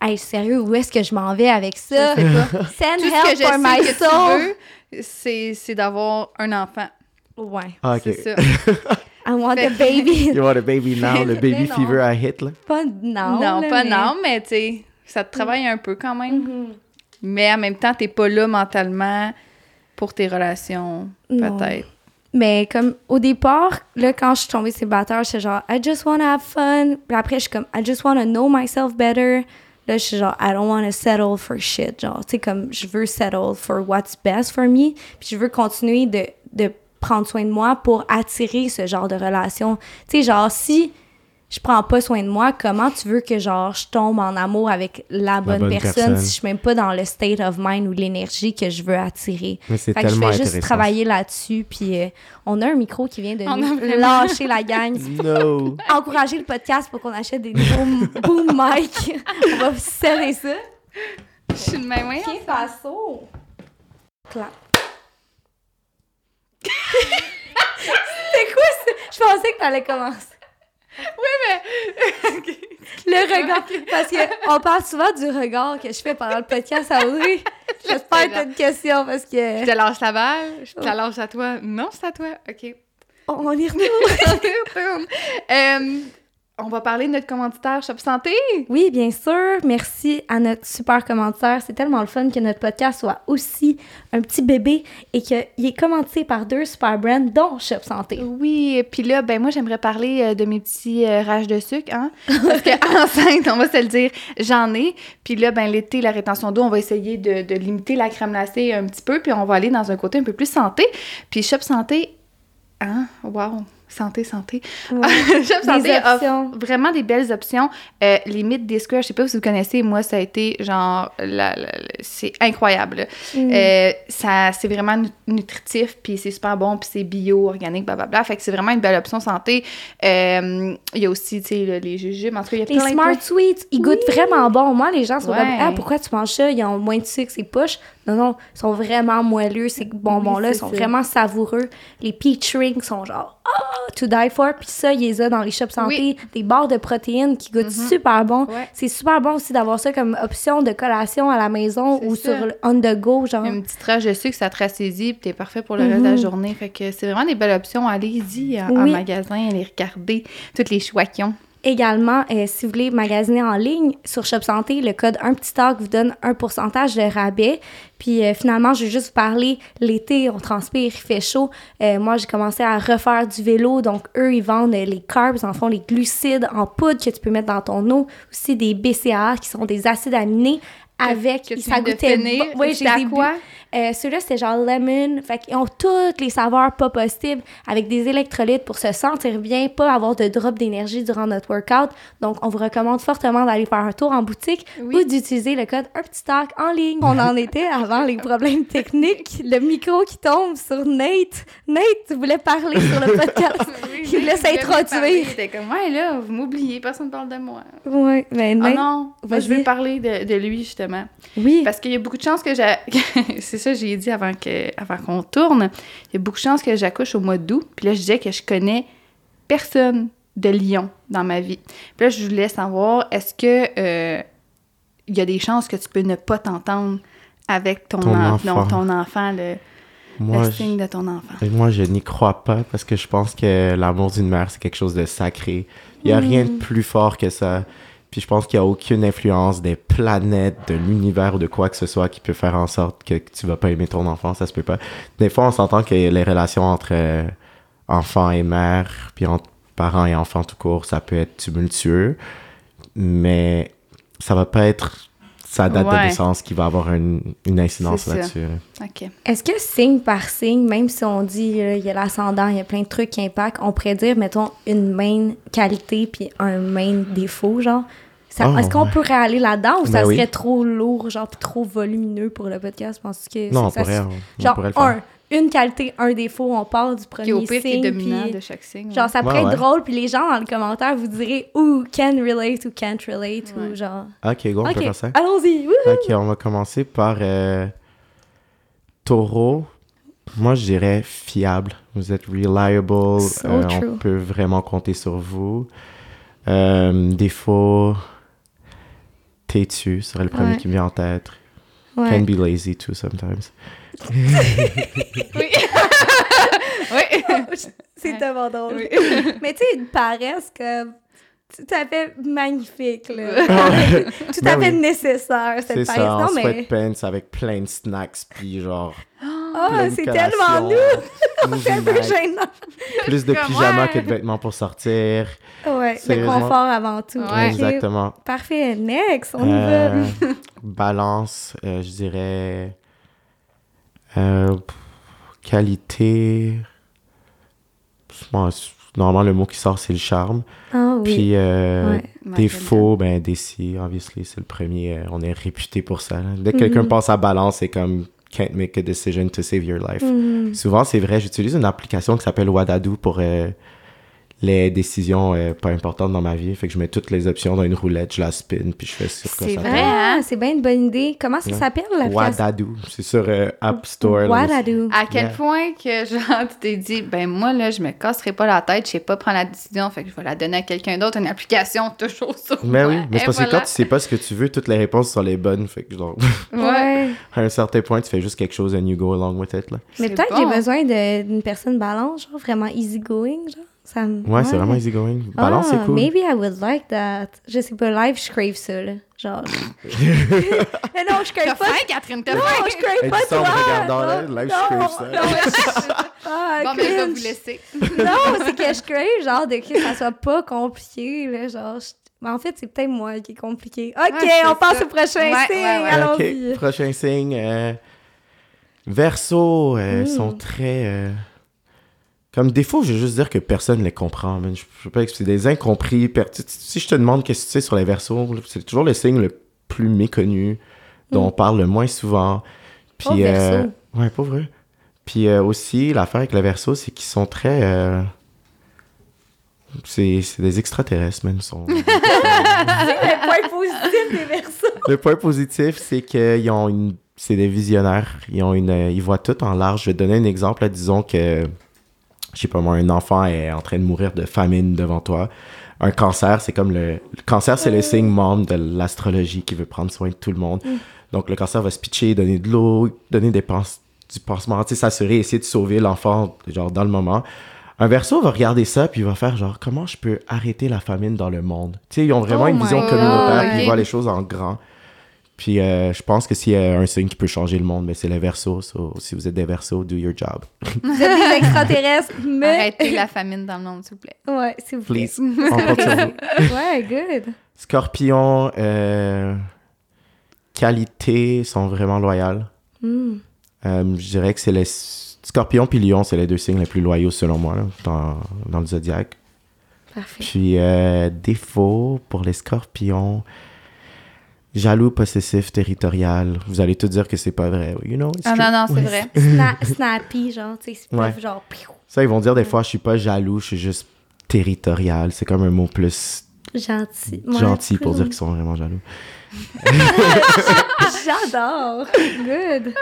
Hey, sérieux, où est-ce que je m'en vais avec ça? Je sais pas. Send Tout ce help que je for my sais que soul. tu veux, c'est, c'est d'avoir un enfant. Ouais. Ah, ok. C'est ça. I want a baby. You want a baby now, le baby fever I hit, là? pas non. non, là, pas mais- non, mais tu sais, ça te travaille un peu quand même. Mhm. Mais en même temps, t'es pas là mentalement pour tes relations, peut-être. Mais comme au départ, là, quand je suis tombée célibataire, j'étais genre, I just want to have fun. Puis après, je suis comme, I just want to know myself better. Là, je suis genre, I don't want to settle for shit. Genre, tu sais, comme, je veux settle for what's best for me. Puis je veux continuer de, de prendre soin de moi pour attirer ce genre de relation. Tu sais, genre, si je prends pas soin de moi, comment tu veux que, genre, je tombe en amour avec la bonne, bonne personne, personne. si je suis même pas dans le state of mind ou l'énergie que je veux attirer? Mais c'est Fait que je fais juste intéressant. travailler là-dessus. Puis euh, on a un micro qui vient de nous vraiment- lâcher la gang. No! Encourager le podcast pour qu'on achète des nouveaux boom mic. on va serrer ça. Je suis de même. Pied façon. Clap. C'est quoi ça? Je pensais que t'allais commencer. Oui, mais. Le regard. Parce qu'on parle souvent du regard que je fais pendant le podcast à Audrey. J'espère que t'as une question parce Je que. te lâche la balle, je te la lâche à toi. Non, c'est à toi. OK. On y retourne. On retourne. Euh, on va parler de notre commanditaire Shop Santé? Oui, bien sûr. Merci à notre super commentaire. C'est tellement le fun que notre podcast soit aussi un petit bébé et qu'il est commenté par deux super brands, dont Shop Santé. Oui, puis là, ben moi, j'aimerais parler euh, de mes petits euh, rages de sucre, hein? Parce que enceinte, on va se le dire, j'en ai. Puis là, ben l'été, la rétention d'eau, on va essayer de, de limiter la crème glacée un petit peu, puis on va aller dans un côté un peu plus santé. Puis Shop Santé, hein? Wow! Santé, santé. Ouais. Shop Santé Des offre options. vraiment des belles options. Euh, les mythes des squares, je sais pas si vous connaissez, moi, ça a été genre, c'est incroyable. Mm. Euh, ça, c'est vraiment nu- nutritif, puis c'est super bon, puis c'est bio, organique, blablabla. Fait que c'est vraiment une belle option santé. Euh, Il y a aussi, tu sais, le- les jujubes. En tout cas, il y a Les plein de Smart Sweets, ils goûtent vraiment bon. Moi, les gens sont Ouais. comme Ah, pourquoi tu manges ça? Ils ont moins de sucre, c'est poche. Non, non, ils sont vraiment moelleux. Ces bonbons-là Oui, ils sont ça. vraiment savoureux. Les peach rings sont genre Ah, to die for. Puis ça, il les a dans les shops santé. Des barres de protéines qui goûtent super bon. Ouais. C'est super bon aussi d'avoir ça comme option de collation à la maison ou ça. sur le on the go, genre. Une petite rage de sucre, ça te rassaisit, puis t'es parfait pour le reste de la Mhm. journée. Fait que c'est vraiment des belles options. Allez-y en, magasin, allez regarder tous les choix qu'ils ont. Également, euh, si vous voulez magasiner en ligne sur Shop Santé, le code un petit talk vous donne un pourcentage de rabais. Puis euh, finalement, je vais juste vous parler l'été, on transpire, il fait chaud. Euh, moi, j'ai commencé à refaire du vélo, donc eux, ils vendent les carbs, en fond les glucides en poudre que tu peux mettre dans ton eau, aussi des BCAA qui sont des acides aminés avec que tu ça goûtait bon. Oui, j'ai quoi? Euh, Ceux-là, c'était genre lemon. Fait qu'ils ont toutes les saveurs pas possibles avec des électrolytes pour se sentir bien, pas avoir de drop d'énergie durant notre workout. Donc, on vous recommande fortement d'aller faire un tour en boutique Oui. ou d'utiliser le code Un petit talk en ligne. On en était avant les problèmes techniques. Le micro qui tombe sur Nate. Nate, tu voulais parler sur le podcast. Il laisse introduire. Il comme, ouais, là, vous m'oubliez, personne ne parle de moi. Oui, Ah Nate. non, je veux parler de, de lui, justement. Oui. Parce qu'il y a beaucoup de chances que j'ai. ça, j'ai dit avant que avant qu'on tourne. Il y a beaucoup de chances que j'accouche au mois d'août. Puis là, je disais que je connais personne de Lyon dans ma vie. Puis là, je voulais savoir, est-ce que euh, il y a des chances que tu peux ne pas t'entendre avec ton, Ton en- enfant. non, ton enfant, le, Moi, le je- signe de ton enfant? Et moi, je n'y crois pas parce que je pense que l'amour d'une mère, c'est quelque chose de sacré. Il n'y a rien de plus fort que ça. Puis je pense qu'il n'y a aucune influence des planètes, de l'univers ou de quoi que ce soit qui peut faire en sorte que tu vas pas aimer ton enfant. Ça se peut pas. Des fois, on s'entend que les relations entre euh, enfants et mère, puis entre parents et enfants tout court, ça peut être tumultueux. Mais ça va pas être sa date Ouais. de naissance qui va avoir une, une incidence là-dessus. OK. Est-ce que signe par signe, même si on dit il y a l'ascendant, il y a plein de trucs qui impactent, on pourrait dire, mettons, une main qualité puis un main défaut, genre? Ça- Oh, Est-ce qu'on ouais. pourrait aller là-dedans ou Ben ça oui. serait trop lourd, genre, puis trop volumineux pour le podcast? Penses que Non, on ça- pourrait, ça- on, on genre, pourrait le faire. un, une qualité, un défaut, on part du premier Qui au pire signe. dominant puis- de chaque signe. Genre, ça pourrait Ouais, être drôle, puis les gens dans le commentaire vous direz ou can relate ou can't relate ou genre. Ok, go, on peut Ok, faire ça. allons-y. Ok, on va commencer par euh, taureau. Moi, je dirais fiable. Vous êtes reliable. So euh, true. on peut vraiment compter sur vous. Euh, défaut, têtu serait le premier Ouais. qui me vient en tête. Ouais. Can be lazy too sometimes. Oui. oui. C'est tellement drôle. Oui. Mais tu sais, une paresse comme tout à fait magnifique, là. tout à fait oui. nécessaire, C'est cette ça, paresse. en Non, mais. sweatpants avec plein de snacks, puis genre. Oh, c'est tellement nous! C'est un peu gênant. Plus de pyjama ouais. que de vêtements pour sortir. Ouais, le confort avant tout. Ouais. Exactement. Parfait, next, on y Euh, va. balance, euh, je dirais. euh, qualité. Bon, normalement, le mot qui sort, c'est le charme. Ah oui. Puis, euh, Ouais. défaut, ben, Desi, obviously, c'est le premier. on est réputé pour ça. là. Dès que quelqu'un Mhm. pense à balance, c'est comme can't make a decision to save your life. Mhm. Souvent, c'est vrai, j'utilise une application qui s'appelle Wadadoo pour euh, les décisions euh, pas importantes dans ma vie. Fait que je mets toutes les options dans une roulette, je la spin, puis je fais sur quoi C'est ça vrai. Ah, c'est bien une bonne idée. Comment ça s'appelle, l'application? Wadadoo. C'est sur euh, App Store. Wadadoo. À quel Yeah. point que, genre, tu t'es dit, ben moi, là, je me casserai pas la tête, je sais pas prendre la décision, fait que je vais la donner à quelqu'un d'autre, une application toujours sur Mais moi. oui, mais c'est parce que quand tu sais pas ce que tu veux, toutes les réponses sont les bonnes. Fait que genre, Ouais. à un certain point, tu fais juste quelque chose and you go along with it. Là. Mais peut-être que bon. j'ai besoin d'une personne balance, genre vraiment easygoing, genre. Ça me- Ouais, c'est vraiment easygoing. Balance, Ah, c'est cool. Maybe I would like that. Je sais pas, live, je crave ça, là. Genre. Mais non, je crave pas. faim, Catherine, t'as Non, faim. je crave Elle pas dit ça en me toi. regardant, là, Non, live, je non, crave ça. non. Ah, Bon, mais je vais vous laisser. Non, c'est que je crave, genre, de que ça soit pas compliqué, là. Genre, je- mais en fait, c'est peut-être moi qui est compliqué. OK, Ouais, on passe ça. au prochain Ouais, signe. ouais, ouais. Allons-y. Ok, prochain signe. Euh, Verseau euh, Mm. sont très. euh, Comme défaut, je veux juste dire que personne ne les comprend. man. Je peux pas expliquer. des incompris. per- Si je te demande qu'est-ce que tu sais sur les versos, c'est toujours le signe le plus méconnu, dont Mm. on parle le moins souvent. Puis, Verseau. ouais, pas vrai. Puis euh, aussi, l'affaire avec les versos, c'est qu'ils sont très. euh, C'est c'est des extraterrestres, même. Sont... Le point positif des versos. Le point positif, c'est qu'ils ont une. C'est des visionnaires. Ils ont une. euh, Ils voient tout en large. Je vais te donner un exemple. là. Disons que. Je sais pas moi, un enfant est en train de mourir de famine devant toi. Un cancer, c'est comme le. Le cancer, c'est le signe membre de l'astrologie qui veut prendre soin de tout le monde. Donc, le cancer va se pitcher, donner de l'eau, donner des pans- du pansement, s'assurer, essayer de sauver l'enfant, genre, dans le moment. Un verso va regarder ça, puis il va faire genre, comment je peux arrêter la famine dans le monde? Tu sais, ils ont vraiment Oh une vision God. communautaire, puis ils voient les choses en grand. Puis euh, je pense que s'il y a un signe qui peut changer le monde, mais c'est les versos. So, si vous êtes des versos, do your job. Vous êtes des extraterrestres, mais. Arrêtez la famine dans le monde, s'il vous plaît. Ouais, s'il vous plaît. Please. On compte sur vous. Ouais, good. Scorpion, euh, qualité, sont vraiment loyales. Hmm. Euh, je dirais que c'est les Scorpion puis Lion, c'est les deux signes les plus loyaux selon moi là, dans, dans le zodiaque. Parfait. Puis euh, défaut pour les Scorpions, jaloux, possessif, territorial. Vous allez tout dire que c'est pas vrai. You know, Ah non, non, c'est Ouais. vrai. Sna- snappy, genre, tu sais, c'est Ouais. pas genre. Ça, ils vont dire des fois, je suis pas jaloux, je suis juste territorial. C'est comme un mot plus Gentil. Gentil pour dire qu'ils sont vraiment jaloux. J'adore. Good.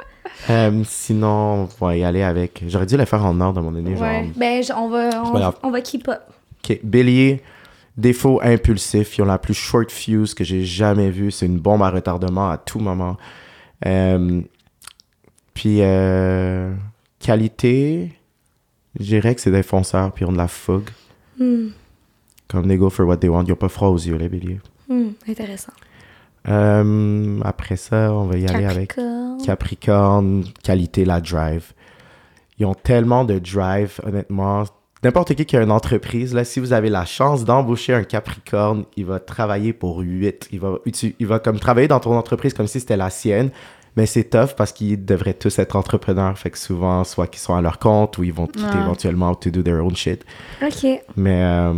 Euh, sinon, on va y aller avec. J'aurais dû le faire en ordre à un moment donné. Ouais. Genre... Ben, on va, on, on va keep up. Ok, Bélier, défaut impulsif. Ils ont la plus short fuse que j'ai jamais vue. C'est une bombe à retardement à tout moment. Euh, puis, euh, qualité, je dirais que c'est des fonceurs puis ils ont de la fougue. Hmm. Comme they go for what they want. Ils ont pas froid aux yeux, les béliers. Hmm, intéressant. Euh, après ça, on va y aller avec Capricorne. Capricorne, qualité, la drive. Ils ont tellement de drive, honnêtement. N'importe qui qui a une entreprise, là, si vous avez la chance d'embaucher un Capricorne, il va travailler pour 8. Il va, il va comme travailler dans ton entreprise comme si c'était la sienne. Mais c'est tough parce qu'ils devraient tous être entrepreneurs. Fait que souvent, soit qu'ils sont à leur compte ou ils vont quitter Ouais. éventuellement to do their own shit. OK. Mais euh,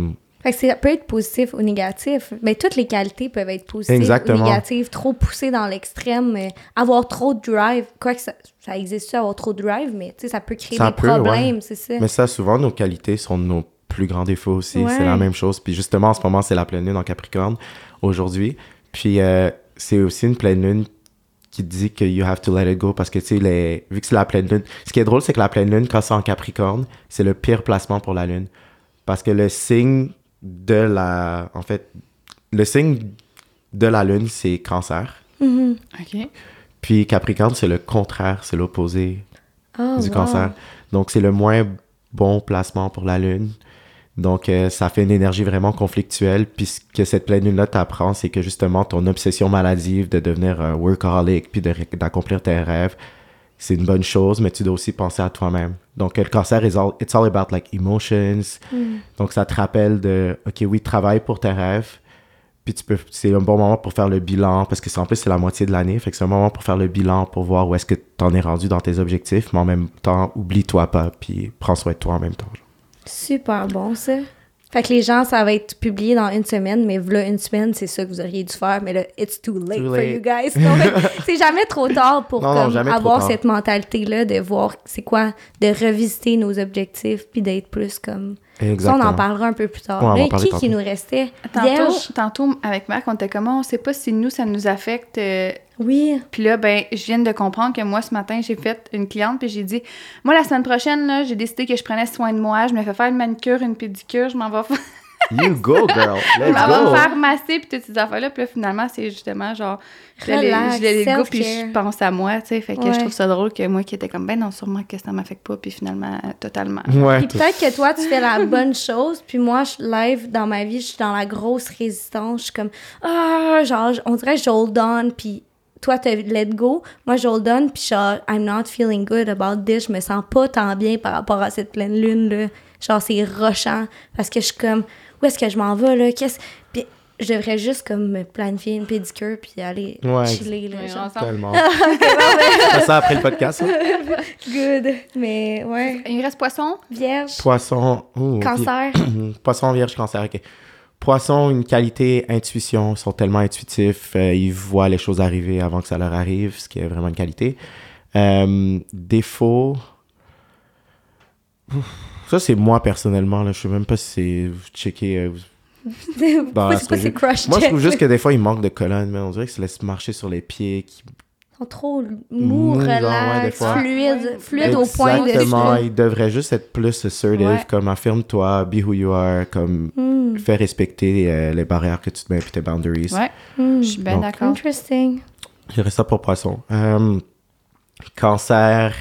Fait que ça peut être positif ou négatif. Mais toutes les qualités peuvent être positives Exactement. ou négatives. Trop poussé dans l'extrême, euh, avoir trop de drive. Quoique ça, ça existe, avoir trop de drive, mais ça peut créer Ça des peut, problèmes, c'est ça. Mais ça, souvent, nos qualités sont nos plus grands défauts aussi. Ouais. C'est la même chose. Puis justement, en ce moment, c'est la pleine lune en Capricorne aujourd'hui. Puis euh, c'est aussi une pleine lune qui dit que you have to let it go parce que, tu sais, les... vu que c'est la pleine lune, ce qui est drôle, c'est que la pleine lune, quand c'est en Capricorne, c'est le pire placement pour la lune. Parce que le signe de la... En fait, le signe de la lune, c'est cancer. Mhm. OK. Puis Capricorne, c'est le contraire, c'est l'opposé Oh, du wow. cancer. Donc, c'est le moins bon placement pour la Lune. Donc, euh, ça fait une énergie vraiment conflictuelle. Puis, ce que cette pleine lune-là t'apprend, c'est que justement, ton obsession maladive de devenir un workaholic puis d'accomplir tes rêves, c'est une bonne chose, mais tu dois aussi penser à toi-même. Donc, le cancer, is all, it's all about like emotions. Mm. Donc, ça te rappelle de, OK, oui, travaille pour tes rêves. Puis tu peux, c'est un bon moment pour faire le bilan, parce que c'est en plus c'est la moitié de l'année, fait que c'est un moment pour faire le bilan, pour voir où est-ce que t'en es rendu dans tes objectifs, mais en même temps, oublie-toi pas, puis prends soin de toi en même temps. Super bon, ça. Fait que les gens, ça va être publié dans une semaine, mais voilà, une semaine, c'est ça que vous auriez dû faire. Mais là, it's too late Too for you guys. C'est jamais trop tard pour Non, comme, avoir tard. cette mentalité-là de voir c'est quoi, de revisiter nos objectifs, puis d'être plus comme. Ça, on Exactement. en parlera un peu plus tard. Ouais, Là, qui tantôt. qui nous restait? Tantôt, Vierge? tantôt, avec Marc, on était comment? On sait pas si nous, ça nous affecte. euh, Oui. Puis là, ben, je viens de comprendre que moi, ce matin, j'ai fait une cliente, puis j'ai dit, moi, la semaine prochaine, là, j'ai décidé que je prenais soin de moi, je me fais faire une manicure, une pédicure, je m'en vais, faire- You go, girl! je Let's go! faire masser, puis toutes ces affaires-là. Puis là, finalement, c'est justement genre, je l'ai Relax, je l'ai go, puis je pense à moi, tu sais. Fait que Ouais. je trouve ça drôle que moi qui étais comme, ben non, sûrement que ça m'affecte pas, puis finalement, euh, totalement. Ouais, Puis peut-être que toi, tu fais la bonne chose, puis moi, je live dans ma vie, je suis dans la grosse résistance. Je suis comme, ah, genre, on dirait je hold on, puis toi, tu let go. Moi, je hold on, puis genre, I'm not feeling good about this. Je me sens pas tant bien par rapport à cette pleine lune-là. Genre, c'est rochant, parce que je suis comme, où est-ce que je m'en vais, là? Qu'est-ce. Puis je devrais juste, comme, me planifier une pédicure, puis aller Ouais, chiller, là. Ouais, genre. Tellement. Fais ça après le podcast. hein? Good. Mais, ouais. Il reste poisson? Vierge, Poisson. ouh, cancer. Poisson, vierge, cancer, ok. Poisson, une qualité intuition. Ils sont tellement intuitifs. euh, ils voient les choses arriver avant que ça leur arrive, ce qui est vraiment une qualité. Euh, défaut. Ouf, Ça, c'est moi personnellement. Là. Je sais même pas si c'est checké. euh, Pourquoi la ces crush Moi, je trouve juste que des fois, il manque de colonne, mais on dirait qu'ils se laissent marcher sur les pieds. qui- Ils sont trop mous, Mous, genre, ouais, des relax, fois. fluides, fluides au point de... Exactement. Ils devraient juste être plus assertive, Ouais. comme affirme-toi, be who you are, comme Hmm, fais respecter euh, les barrières que tu te mets puis tes boundaries. Ouais, hmm. je suis bien d'accord. Interesting. Je dirais ça pour poisson. Euh, cancer,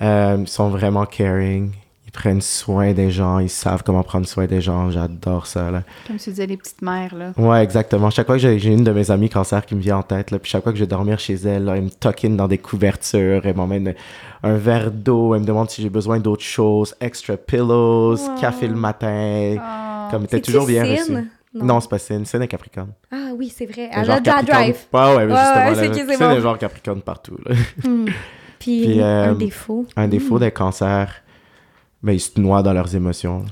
euh, ils sont vraiment caring. Ils prennent soin des gens. Ils savent comment prendre soin des gens. J'adore ça. Là. Comme tu disais, les petites mères, là. Ouais, exactement. Chaque fois que j'ai une de mes amies cancer qui me vient en tête, là, puis chaque fois que je vais dormir chez elle, là, elle me in dans des couvertures, elle m'emmène un verre d'eau, elle me demande si j'ai besoin d'autres choses, extra pillows, Wow. café le matin. Oh. Comme t'es toujours bien reçu. Non. Non, c'est pas Cine. Cine est Capricorne. Ah oui, c'est vrai. Elle genre a drive. Ouais, ouais, Ouais, justement. ouais, c'est bon. genre Capricorne partout. là. Hmm. Puis, Puis, un euh, défaut. Un défaut des cancers, ben, ils se noient dans leurs émotions.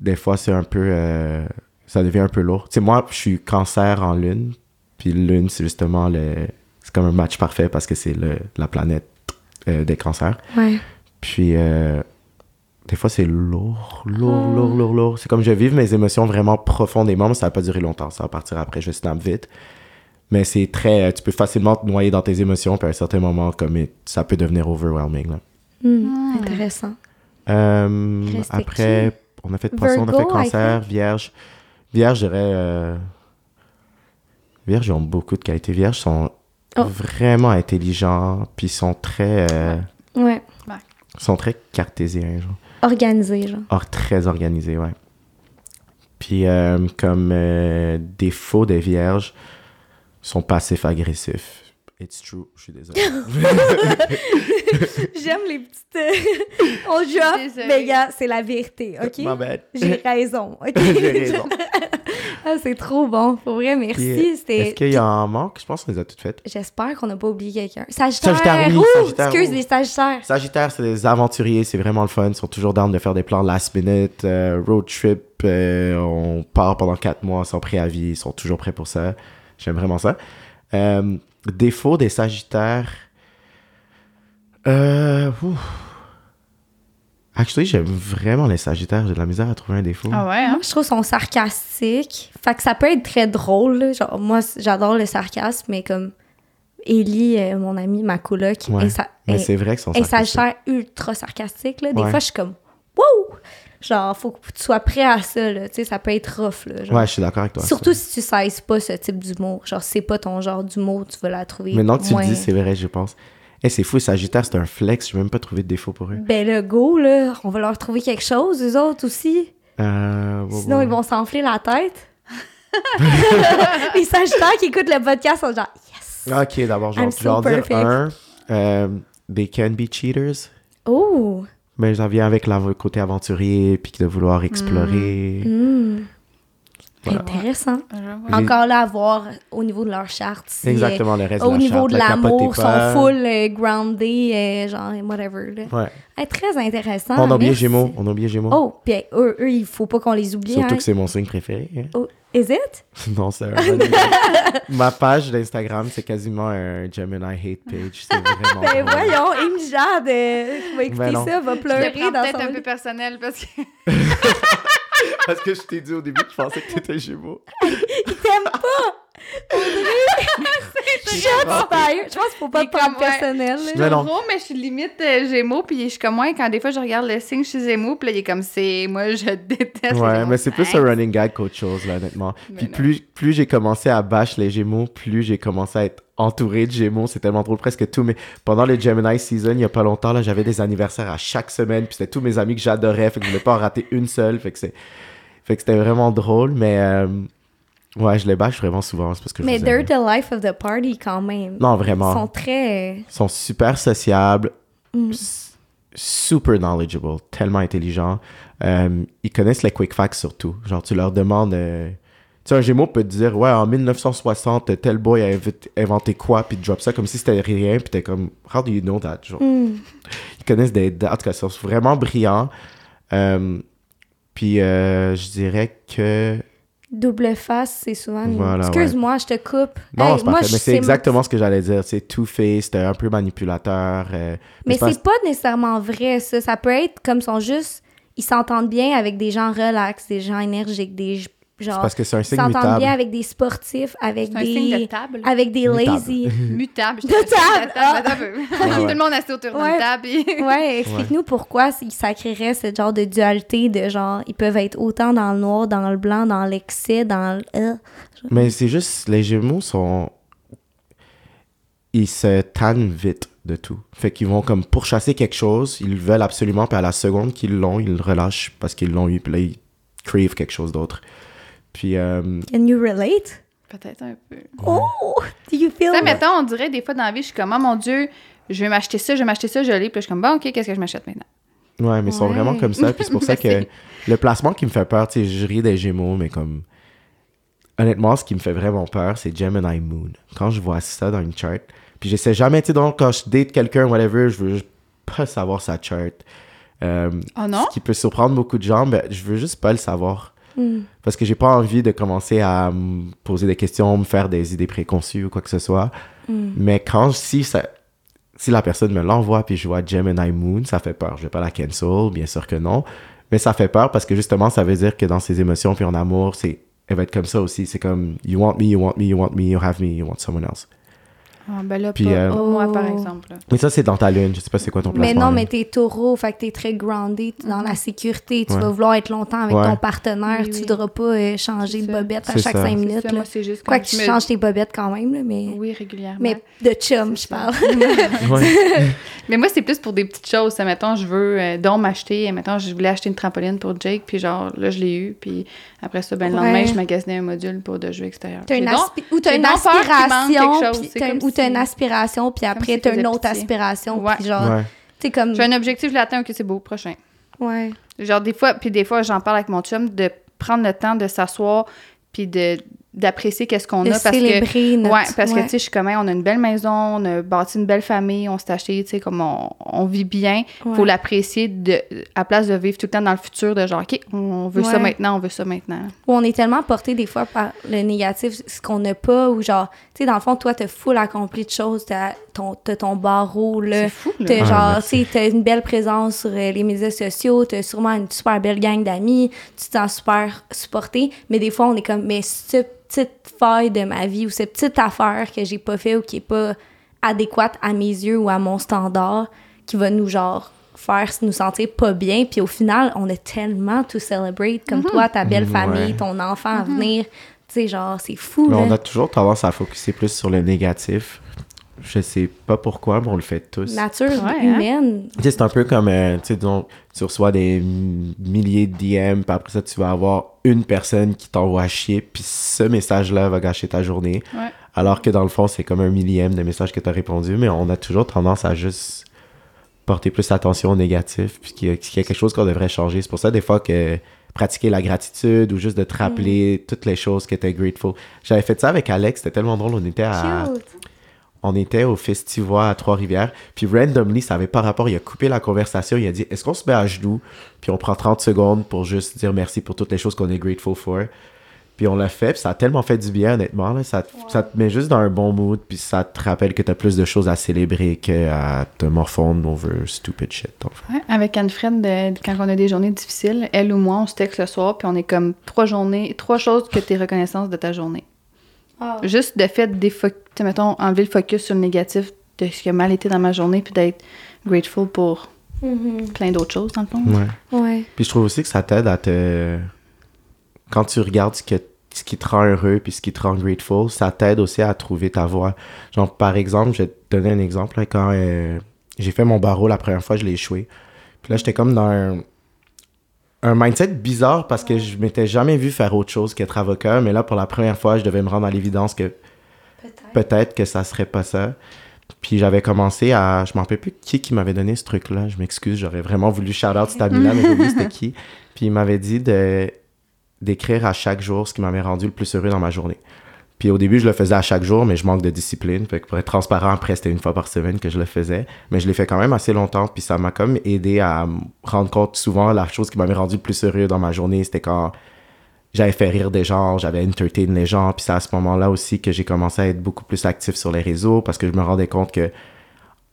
Des fois, c'est un peu. euh, ça devient un peu lourd. Tu sais, moi, je suis cancer en lune. Puis lune, c'est justement le. C'est comme un match parfait parce que c'est le, la planète euh, des cancers. Ouais. Puis. euh, des fois, c'est lourd, lourd, Ah. lourd, lourd, lourd. C'est comme je vive mes émotions vraiment profondément, mais ça va pas durer longtemps. Ça va partir après, je snap vite. Mais c'est très. Tu peux facilement te noyer dans tes émotions, puis à un certain moment, comme ça peut devenir overwhelming. Là. Hmm, Intéressant. Euh, après, on a fait poisson, on a fait Virgo, cancer, vierge. Vierge, je dirais. Euh... Vierge, ils ont beaucoup de qualités. Vierge sont Oh. vraiment intelligents, puis ils sont très. euh, Ouais. sont très cartésiens, genre. Organisé, genre. Or, très organisés, ouais. Puis euh, comme euh, défaut des vierges, ils sont passifs-agressifs. It's true, je suis désolé. J'aime les petites. euh, On joue, mais gars, c'est la vérité, ok? J'ai raison, ok? J'ai raison. ah, c'est trop bon. Pour vrai, merci. Est-ce qu'il y a un manque? Je pense qu'on les a toutes faites. J'espère qu'on n'a pas oublié quelqu'un. Sagittaire! Sagittaire, oui, Ouh, Sagittaire, excuse oui. les Sagittaires. Sagittaire, c'est des aventuriers, c'est vraiment le fun. Ils sont toujours down de faire des plans last minute, euh, road trip. euh, on part pendant quatre mois sans préavis. Ils sont toujours prêts pour ça. J'aime vraiment ça. Euh, défaut des Sagittaires. Euh, ouf. Actually, j'aime vraiment les Sagittaires. J'ai de la misère à trouver un défaut. Ah ouais, hein? Moi, je trouve qu'ils sont sarcastiques. Fait que ça peut être très drôle. là. Genre, moi, j'adore le sarcasme, mais comme Ellie, euh, mon amie, ma coloc, Ouais, elle, sa- Mais c'est vrai elle sarcastiques. Sagittaire ultra sarcastique. Là. Des Ouais. fois, je suis comme « Wow! » Genre, faut que tu sois prêt à ça. Là. Tu sais, ça peut être rough. Là, genre. Ouais, je suis d'accord avec toi. Surtout si tu sais pas ce type d'humour. Genre, c'est pas ton genre d'humour, tu vas la trouver Maintenant que tu moins... le dis, c'est vrai, je pense. Eh, c'est fou, Sagittaire, c'est un flex. Je n'ai même pas trouvé de défaut pour eux. Ben, le go, là, on va leur trouver quelque chose, eux autres aussi. Euh, Sinon, ils vont s'enfler la tête. Les Sagittaires qui écoutent le podcast sont genre Yes! Ok, d'abord, je vais vais so dire un. Euh, they can be cheaters. Oh! Mais j'en viens avec le côté aventurier, puis de vouloir explorer. Hmm. Voilà. Intéressant. Je Encore là à voir au niveau de leur charte. si, Exactement, le euh, reste au de la niveau charte, de la l'amour, sont full euh, groundés, euh, genre whatever. Là. Ouais. Très intéressant. on a oublié. Gémeaux. On a oublié Gémeaux. Oh, puis eux, eux, il faut pas qu'on les oublie. Surtout hein. que c'est mon signe préféré. hein. Oh, is it? non, c'est. Ma page d'Instagram, c'est quasiment un Gemini hate page. C'est vraiment. Ben voyons, Amy Jade, euh, va écouter Ben ça, va Je pleurer le prends dans peut-être son un peu personnel parce que Parce que je t'ai dit au début que je pensais que t'étais Gémeaux. Il t'aime pas! J'espère! Je pense qu'il faut pas te prendre personnel. je suis gros, mais je suis limite euh, Gémeaux. Puis je suis comme moi, quand des fois je regarde le signe chez Gémeaux, puis là, il est comme c'est. Moi, je déteste. Ouais, mais c'est plus un running gag qu'autre chose, là, honnêtement. Puis plus, plus j'ai commencé à bâcher les Gémeaux, plus j'ai commencé à être entouré de Gémeaux. C'est tellement drôle, presque tout. Mais pendant le Gemini season, il y a pas longtemps, là, j'avais des anniversaires à chaque semaine. Puis c'était tous mes amis que j'adorais. Fait que je voulais pas en rater une seule. Fait que c'est, fait que c'était vraiment drôle. Mais euh, ouais, je les bâche vraiment souvent. C'est parce que je Mais vous they're the life of the party quand même. Non, Ils vraiment. sont très. Ils sont super sociables, Mm. super knowledgeable, tellement intelligents. Euh, ils connaissent les quick facts surtout. Genre, tu leur demandes. euh, Tu sais, un Gémeaux peut te dire, ouais, en 1960, tel boy a inventé quoi, puis drop ça comme si c'était rien, puis t'es comme, how do you know that? Genre, Hmm. ils connaissent des. En tout cas, ils sont vraiment brillants. Euh, puis, euh, je dirais que. Double face, c'est souvent. une- Voilà, Excuse-moi, je te coupe. Non, Hey, c'est parfait, mais c'est exactement ce que j'allais dire. C'est two-faced, un peu manipulateur. euh, Mais pas- c'est pas nécessairement vrai, ça. Ça peut être comme ils sont juste. Ils s'entendent bien avec des gens relax, des gens énergiques, des genre. parce que c'est un Ils signe s'entendent mutable. bien avec des sportifs, avec C'est un signe de des. table. Avec des Mutable. lazy. Mutable. je De table, ah. Ouais, Tout le monde assis autour Ouais. d'une table. Ouais, explique-nous pourquoi ça créerait ce genre de dualité de genre, ils peuvent être autant dans le noir, dans le blanc, dans l'excès, dans le. euh. Mais c'est juste, les Gémeaux sont. Ils se tannent vite de tout. Fait qu'ils vont comme pourchasser quelque chose, ils le veulent absolument, puis à la seconde qu'ils l'ont, ils le relâchent parce qu'ils l'ont eu, puis là, ils crave quelque chose d'autre. Puis, euh, Can you relate? Peut-être un peu. Oh! Do you feel. Ça, mettons, on dirait des fois dans la vie, je suis comme, oh mon Dieu, je vais m'acheter ça, je vais m'acheter ça, je l'ai. Puis là, je suis comme, bon, OK, qu'est-ce que je m'achète maintenant? ouais, mais ils sont vraiment comme ça. Puis c'est pour ça que le placement qui me fait peur, tu sais, je ris des Gémeaux, mais comme. Honnêtement, ce qui me fait vraiment peur, c'est Gemini Moon. Quand je vois ça dans une chart, puis j'essaie jamais, tu sais, donc quand je date quelqu'un, whatever, je veux juste pas savoir sa chart. Euh, Oh non? Ce qui peut surprendre beaucoup de gens, mais je veux juste pas le savoir. Hmm. Parce que j'ai pas envie de commencer à me poser des questions, me faire des idées préconçues ou quoi que ce soit. Hmm. Mais quand, si ça, si la personne me l'envoie puis je vois Gemini Moon, ça fait peur. Je vais pas la cancel, bien sûr que non. Mais ça fait peur parce que justement, ça veut dire que dans ses émotions puis en amour, c'est, elle va être comme ça aussi. C'est comme, you want me, you want me, you want me, you have me, you want someone else. Ah, ben là, Puis, pas, euh, moi, par Oh. exemple. là. Mais ça, c'est dans ta lune. Je sais pas c'est quoi ton placement. Mais non, là. mais t'es taureau, fait que t'es très grounded, t'es dans la sécurité, tu Ouais. vas vouloir être longtemps avec Ouais. ton partenaire, Oui, tu oui. voudras pas euh, changer de bobette à chaque ça. cinq minutes. ça, moi, c'est juste Quoi que tu me- changes tes bobettes quand même, là, mais, Oui, régulièrement. mais de chum, je parle. Mais moi, c'est plus pour des petites choses. Ça, mettons, je veux euh, donc m'acheter. Mettons, je voulais acheter une trampoline pour Jake, puis genre, là, je l'ai eu. Puis après ça, ben, le lendemain, Ouais. je magasinais un module pour de jeu extérieur. T'as une J'ai donc- aspi- ou t'as une aspiration, t'as- une aspiration, puis après si t'as une autre pitié. aspiration, Ouais. puis genre, Ouais. t'es comme, J'ai un objectif, je l'atteins, ok, c'est beau, prochain. ouais. Genre, des fois, puis des fois, j'en parle avec mon chum de prendre le temps de s'asseoir, puis de d'apprécier qu'est-ce qu'on a parce que notre... Ouais, parce que, tu sais, je suis comme, Hey, on a une belle maison, on a bâti une belle famille, on s'est acheté, tu sais, comme on, on vit bien. Ouais. Faut l'apprécier de, à place de vivre tout le temps dans le futur, de genre, OK, on veut ça maintenant, on veut ça maintenant. Où on est tellement porté des fois par le négatif, ce qu'on n'a pas, ou genre, tu sais, dans le fond, toi, t'as full accompli de choses, t'as ton, t'as ton barreau, là. C'est fou, là. T'as Ah, genre, tu t'as une belle présence sur euh, les médias sociaux, t'as sûrement une super belle gang d'amis, tu te sens super supporté, mais des fois, on est comme, mais cette petite faille de ma vie ou cette petite affaire que j'ai pas fait ou qui est pas adéquate à mes yeux ou à mon standard, qui va nous, genre, faire nous sentir pas bien, puis au final, on a tellement to celebrate, comme toi, ta belle Mhm, famille, ouais. ton enfant à venir, tu sais, genre, c'est fou, Mais là. on a toujours tendance à focuser plus sur le négatif. Je sais pas pourquoi, mais on le fait tous. Nature Ouais, hein? humaine. Tu sais, c'est un peu comme, euh, tu sais, disons, tu reçois des milliers de DM, puis après ça, tu vas avoir une personne qui t'envoie chier, puis ce message-là va gâcher ta journée. Ouais. Alors que dans le fond, c'est comme un millième de messages que tu as répondu, mais on a toujours tendance à juste porter plus attention au négatif, puis qu'il y, a- qu'il y a quelque chose qu'on devrait changer. C'est pour ça, des fois, que pratiquer la gratitude ou juste de te rappeler toutes les choses que tu es grateful. J'avais fait ça avec Alex, c'était tellement drôle. On était à Cute. On était au Festivois à Trois-Rivières, puis randomly, ça avait pas rapport, il a coupé la conversation, il a dit « Est-ce qu'on se met à genoux, puis on prend 30 secondes pour juste dire merci pour toutes les choses qu'on est grateful for ?» Puis on l'a fait, puis ça a tellement fait du bien, honnêtement, là, ça, te- ça te met juste dans un bon mood, puis ça te rappelle que t'as plus de choses à célébrer que à te morfondre over stupid shit. Ouais, avec Anne-Fred, quand on a des journées difficiles, elle ou moi, on se texte le soir, puis on est comme trois journées, trois choses que tu es reconnaissance de ta journée. Ah. Juste de fait sais, mettons, enlever le focus sur le négatif de ce qui a mal été dans ma journée, puis d'être grateful pour Mhm. plein d'autres choses, dans le fond. Ouais. Ouais. Puis je trouve aussi que ça t'aide à te... Quand tu regardes ce, que... ce qui te rend heureux puis ce qui te rend grateful, ça t'aide aussi à trouver ta voie. Genre, par exemple, je vais te donner un exemple. là, quand euh, j'ai fait mon barreau la première fois, je l'ai échoué. Puis là, j'étais comme dans un... un mindset bizarre parce que je m'étais jamais vu faire autre chose qu'être avocat. Mais là, pour la première fois, je devais me rendre à l'évidence que Peut-être. que ça serait pas ça. Puis j'avais commencé à. Je m'en rappelle plus qui qui m'avait donné ce truc-là. Je m'excuse, j'aurais vraiment voulu shout out Stamina, mais j'ai oublié c'était qui. Puis il m'avait dit de d'écrire à chaque jour ce qui m'avait rendu le plus heureux dans ma journée. Puis au début, je le faisais à chaque jour, mais je manque de discipline. Fait que pour être transparent, après, c'était une fois par semaine que je le faisais. Mais je l'ai fait quand même assez longtemps, puis ça m'a comme aidé à me rendre compte souvent la chose qui m'avait rendu le plus heureux dans ma journée, c'était quand j'avais fait rire des gens, j'avais entertain les gens, puis c'est à ce moment-là aussi que j'ai commencé à être beaucoup plus actif sur les réseaux parce que je me rendais compte que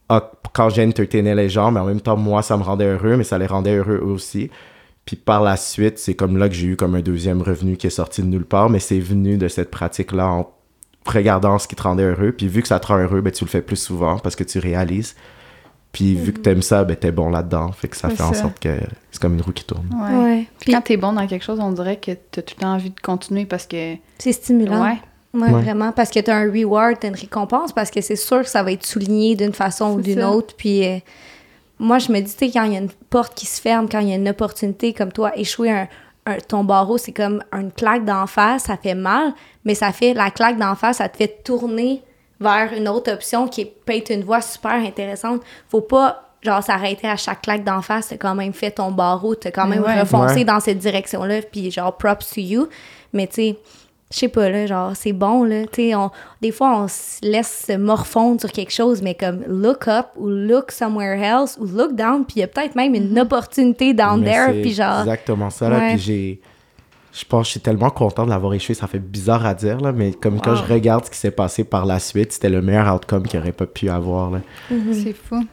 ah, quand j'entertainais les gens, mais en même temps, moi, ça me rendait heureux, mais ça les rendait heureux eux aussi. Puis par la suite, c'est comme là que j'ai eu comme un deuxième revenu qui est sorti de nulle part, mais c'est venu de cette pratique-là en regardant ce qui te rendait heureux. Puis vu que ça te rend heureux, ben, tu le fais plus souvent parce que tu réalises. Puis vu que t'aimes ça, ben t'es bon là-dedans. Fait que ça C'est fait en sorte que c'est comme une roue qui tourne. Ouais. Ouais. Puis Puis quand t'es bon dans quelque chose, on dirait que t'as tout le temps envie de continuer parce que. c'est stimulant. Ouais. Ouais, Ouais. vraiment, parce que tu as un reward, t'as une récompense, parce que c'est sûr que ça va être souligné d'une façon ou d'une ça. autre. Puis euh, moi, je me dis, tu sais, quand il y a une porte qui se ferme, quand il y a une opportunité comme toi, échouer un, un- ton barreau, c'est comme une claque d'en face, ça fait mal, mais ça fait, la claque d'en face, ça te fait tourner vers une autre option qui peut être une voie super intéressante. Faut pas, genre, s'arrêter à chaque claque d'en face, t'as quand même fait ton barreau, t'as quand même ouais. refoncé Ouais. dans cette direction-là, puis genre, props to you. Mais tu sais, je sais pas, là, genre, c'est bon, là. Tu sais, on- des fois, on se laisse se morfondre sur quelque chose, mais comme look up ou look somewhere else ou look down, puis il y a peut-être même une opportunité down Mais there, puis genre. Exactement ça, là. Ouais. Puis j'ai. Je pense que je suis tellement content de l'avoir échoué. Ça fait bizarre à dire, là, mais comme quand je regarde ce qui s'est passé par la suite, c'était le meilleur outcome qu'il aurait pas pu avoir, là. C'est fou.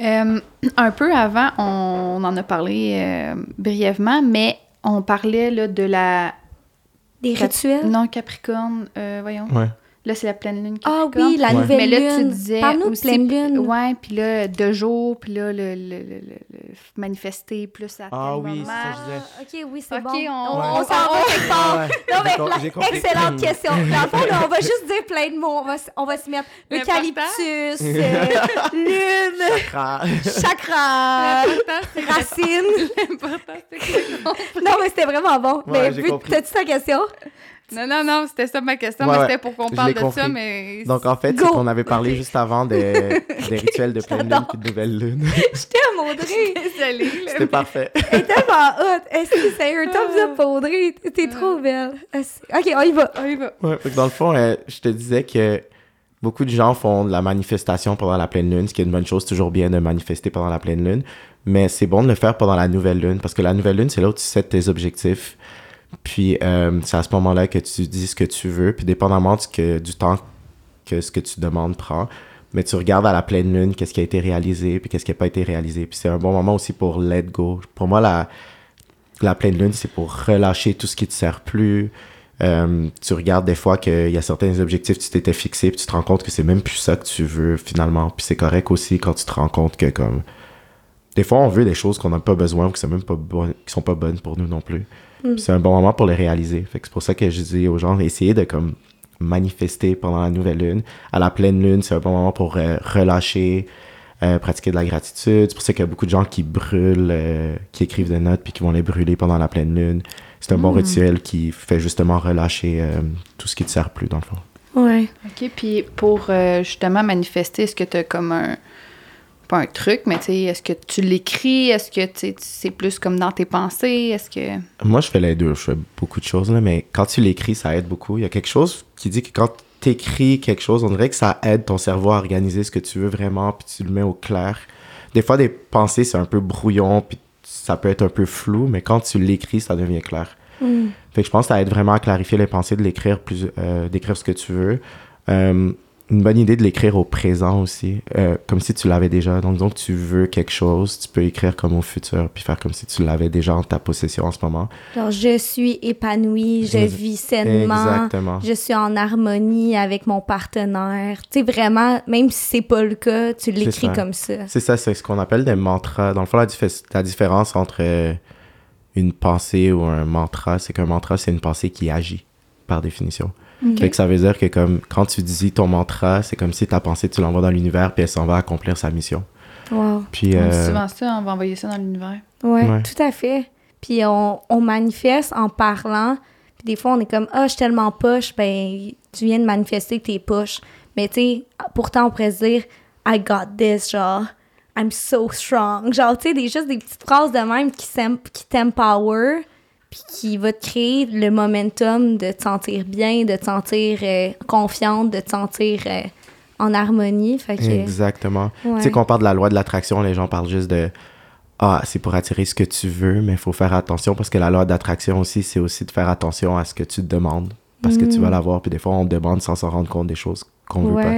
Euh, un peu avant, on, on en a parlé euh, brièvement, mais on parlait là, de la. Des Cap- rituels? Non, Capricorne, euh, voyons. Ouais. Là, c'est la pleine lune. Ah oui, la Ouais. nouvelle Mais là, tu lune. disais Parle-nous de pleine lune. Ouais, puis là, deux jours, puis là, le, le, le, le- le manifester plus à Ah oui, moment. ça, je disais. Ok, oui, c'est Ok, bon. on- on, Ouais. on s'en va quelque part. Non, mais la- excellente question. Dans le fond, là, on va juste dire plein de mots. On va, on va se mettre eucalyptus, euh, lune, chakra, c'est- racine. l'important, c'est que- Non, mais c'était vraiment bon. Ouais, mais vu, t'as-tu ta question? Non, non, non, c'était ça ma question, Ouais, mais c'était pour qu'on parle de compris. ça, mais... Donc, en fait, c'est qu'on avait parlé juste avant de- des rituels de pleine lune puis de nouvelle lune. Je t'aime, Audrey. Désolée. C'était parfait. Elle est tellement hot. Est-ce que c'est un thumbs up pour Audrey? T'es trop belle. Est-ce- Ok, on y va. On y va. Ouais, fait que dans le fond, euh, je te disais que beaucoup de gens font de la manifestation pendant la pleine lune, ce qui est une bonne chose, toujours bien de manifester pendant la pleine lune. Mais c'est bon de le faire pendant la nouvelle lune, parce que la nouvelle lune, c'est là où tu sets tes objectifs. Puis euh, c'est à ce moment-là que tu dis ce que tu veux, puis dépendamment du, du temps que ce que tu demandes prend, mais tu regardes à la pleine lune qu'est-ce qui a été réalisé, puis qu'est-ce qui n'a pas été réalisé. Puis c'est un bon moment aussi pour let go. Pour moi, la, la pleine lune, c'est pour relâcher tout ce qui te sert plus. Euh, tu regardes des fois qu'il y a certains objectifs que tu t'étais fixé, puis tu te rends compte que c'est même plus ça que tu veux finalement. Puis c'est correct aussi quand tu te rends compte que comme des fois on veut des choses qu'on n'a pas besoin ou qui sont même pas bonnes, qui sont pas bonnes pour nous non plus. Mm. Puis c'est un bon moment pour les réaliser. Fait que c'est pour ça que je dis aux gens essayez de comme manifester pendant la nouvelle lune. À la pleine lune, c'est un bon moment pour euh, relâcher, euh, pratiquer de la gratitude. C'est pour ça qu'il y a beaucoup de gens qui brûlent, euh, qui écrivent des notes puis qui vont les brûler pendant la pleine lune. C'est un bon Mm. rituel qui fait justement relâcher euh, tout ce qui te sert plus dans le fond. Ouais. OK, puis pour euh, justement manifester, est-ce que tu as comme un... Pas un truc, mais tu sais, est-ce que tu l'écris? Est-ce que tu sais, c'est plus comme dans tes pensées? Est-ce que... Moi, je fais les deux. Je fais beaucoup de choses, là, mais quand tu l'écris, ça aide beaucoup. Il y a quelque chose qui dit que quand tu écris quelque chose, on dirait que ça aide ton cerveau à organiser ce que tu veux vraiment, puis tu le mets au clair. Des fois, des pensées, c'est un peu brouillon, puis ça peut être un peu flou, mais quand tu l'écris, ça devient clair. Mm. Fait que je pense que ça aide vraiment à clarifier les pensées, de l'écrire plus, euh, d'écrire ce que tu veux. Euh, une bonne idée de l'écrire au présent aussi, euh, comme si tu l'avais déjà. Donc, que tu veux quelque chose, tu peux écrire comme au futur, puis faire comme si tu l'avais déjà en ta possession en ce moment. Genre, je suis épanouie, je vis sainement, Exactement. je suis en harmonie avec mon partenaire. Tu sais, vraiment, même si c'est pas le cas, tu l'écris comme ça. C'est ça, c'est ce qu'on appelle des mantras. Dans le fond, la, dif- la différence entre euh, une pensée ou un mantra, c'est qu'un mantra, c'est une pensée qui agit, par définition. Fait que ça veut dire que comme quand tu dis ton mantra, c'est comme si ta pensée, tu l'envoies dans l'univers, puis elle s'en va accomplir sa mission. Wow. Puis, On dit euh, souvent ça, on va envoyer ça dans l'univers. Ouais, Ouais. tout à fait. Puis on, on manifeste en parlant. Puis des fois, on est comme, ah, je suis tellement poche. Ben, tu viens de manifester que t'es poche. Mais tu sais, pourtant, on pourrait se dire, I got this, genre, I'm so strong. Genre, tu sais, des, juste des petites phrases de même qui, qui t'empower, puis qui va te créer le momentum de te sentir bien, de te sentir euh, confiante, de te sentir euh, en harmonie. Fait que, Exactement. Ouais. Tu sais, quand on parle de la loi de l'attraction, les gens parlent juste de Ah, c'est pour attirer ce que tu veux, mais il faut faire attention parce que la loi d'attraction aussi, c'est aussi de faire attention à ce que tu te demandes parce que tu vas l'avoir. Puis des fois, on demande sans s'en rendre compte des choses qu'on veut pas.